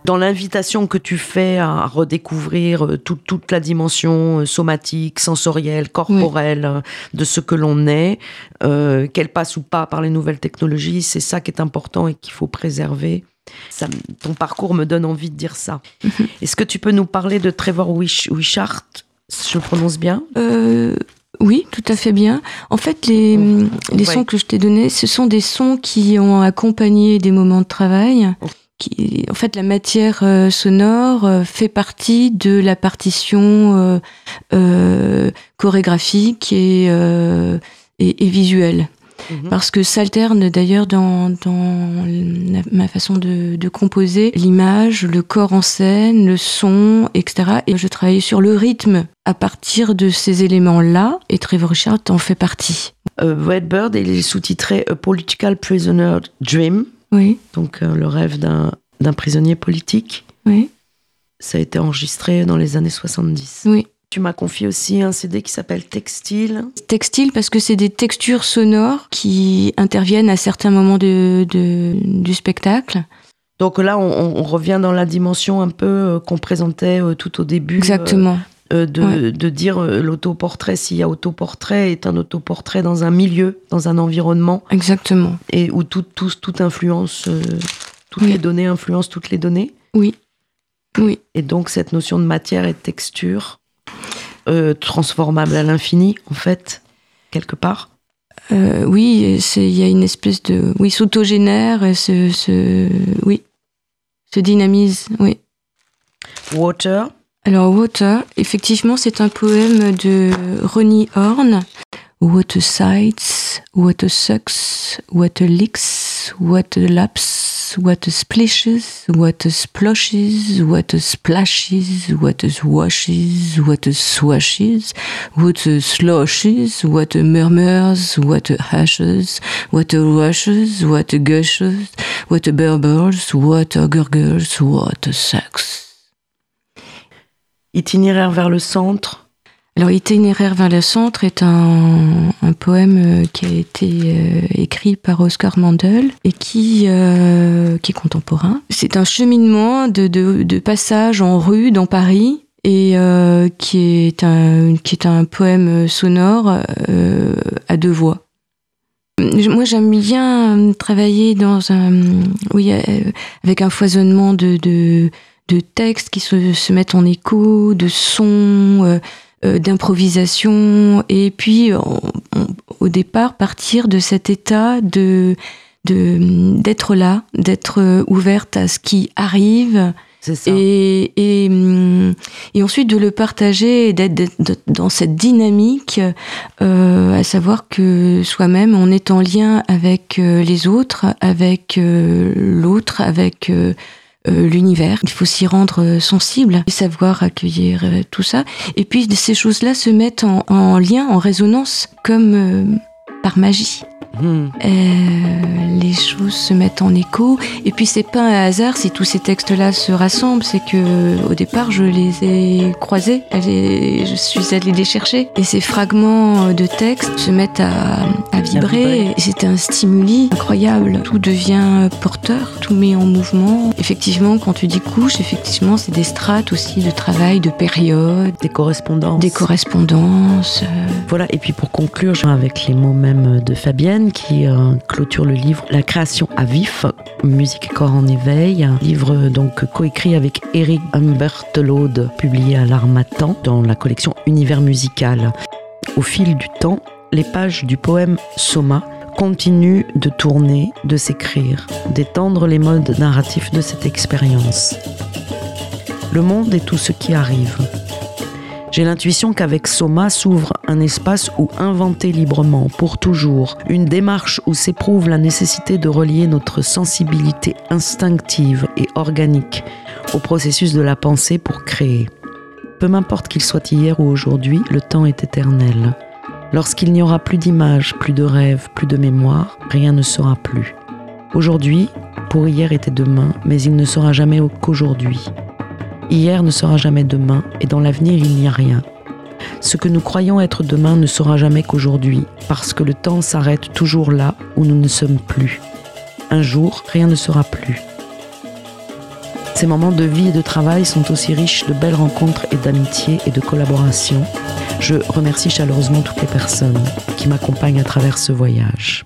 Dans l'invitation que tu fais à redécouvrir euh, toute, toute la dimension euh, somatique, sensorielle, corporelle euh, de ce que l'on est, qu'elle passe ou pas par les nouvelles technologies, c'est ça qui est important et qu'il faut préserver. Ça, ton parcours me donne envie de dire ça. *laughs* Est-ce que tu peux nous parler de Trevor Wish, Wishart? Je le prononce bien? Oui, tout à fait bien. En fait, les, les sons que je t'ai donnés, ce sont des sons qui ont accompagné des moments de travail en fait, la matière euh, sonore euh, fait partie de la partition euh, chorégraphique et, et, visuelle. Mhm. Parce que s'alterne d'ailleurs dans, dans ma façon de, de composer l'image, le corps en scène, le son, etc. Et je travaille sur le rythme à partir de ces éléments-là, et Trevor Richard en fait partie. Redbird, il est sous-titré A Political Prisoner Dream. Oui. Donc euh, le rêve d'un prisonnier politique. Oui. Ça a été enregistré dans les années 70. Oui. Tu m'as confié aussi un CD qui s'appelle Textile. Textile parce que c'est des textures sonores qui interviennent à certains moments de, du spectacle. Donc là, on, revient dans la dimension un peu euh, qu'on présentait euh, tout au début. Exactement. Euh, de, dire euh, l'autoportrait, s'il y a autoportrait, est un autoportrait dans un milieu, dans un environnement. Exactement. Et où tout, toute influence, euh, toutes les données influencent toutes les données. Oui. Oui. Et donc cette notion de matière et de texture, transformable à l'infini, en fait, quelque part. oui, il y a une espèce de. Oui, s'autogénère, se, se, oui, se dynamise, oui. Water, alors Water, effectivement, c'est un poème de Ronnie Horn. A sights, a sucks, licks, what a laps, a splashes, a splashes, what a swashes, what a swashes, a sloshes, a murmurs, a hashes, a rushes, a gushes, a burbles, a gurgles, a sex. Itinéraire vers le centre. Alors, Itinéraire vers le centre est un, poème euh, qui a été euh, écrit par Oscar Mandel et qui, euh, qui est contemporain. C'est un cheminement de, de, passage en rue dans Paris et qui, est un, qui est un poème sonore à deux voix. Moi, j'aime bien travailler dans un, oui, avec un foisonnement de, de de textes qui se, se, mettent en écho, de sons, euh, euh, d'improvisation, et puis au départ partir de cet état de d'être là, d'être ouverte à ce qui arrive. Et, et, et, ensuite de le partager et d'être dans cette dynamique, euh, à savoir que soi-même, on est en lien avec les autres, avec l'autre, avec euh, l'univers. Il faut s'y rendre euh, sensible et savoir accueillir euh, tout ça. Et puis ces choses-là se mettent en, lien, en résonance, comme par magie. Hmm. Euh, les choses se mettent en écho. Et puis c'est pas un hasard si tous ces textes-là se rassemblent, c'est que au départ je les ai croisés, je suis allée les chercher. Et ces fragments de texte se mettent à, à vibrer. c'est un stimuli incroyable. Tout devient porteur, tout met en mouvement. Effectivement, quand tu dis couche, effectivement, c'est des strates aussi de travail, de période, Des correspondances. des correspondances. euh, Voilà, et puis pour conclure, avec les mots de Fabienne qui euh, clôture le livre La création à vif, musique corps en éveil, livre donc coécrit avec Eric Humbertelaude, publié à l'Armatan dans la collection Univers musical. Au fil du temps, les pages du poème Soma continuent de tourner, de s'écrire, d'étendre les modes narratifs de cette expérience. Le monde est tout ce qui arrive. J'ai l'intuition qu'avec Soma s'ouvre un espace où inventer librement, pour toujours, une démarche où s'éprouve la nécessité de relier notre sensibilité instinctive et organique au processus de la pensée pour créer. Peu m'importe qu'il soit hier ou aujourd'hui, le temps est éternel. Lorsqu'il n'y aura plus d'images, plus de rêves, plus de mémoire, rien ne sera plus. Aujourd'hui, pour hier était demain, mais il ne sera jamais qu'aujourd'hui. Hier ne sera jamais demain et dans l'avenir il n'y a rien. Ce que nous croyons être demain ne sera jamais qu'aujourd'hui, parce que le temps s'arrête toujours là où nous ne sommes plus. Un jour, rien ne sera plus. Ces moments de vie et de travail sont aussi riches de belles rencontres et d'amitié et de collaboration. Je remercie chaleureusement toutes les personnes qui m'accompagnent à travers ce voyage.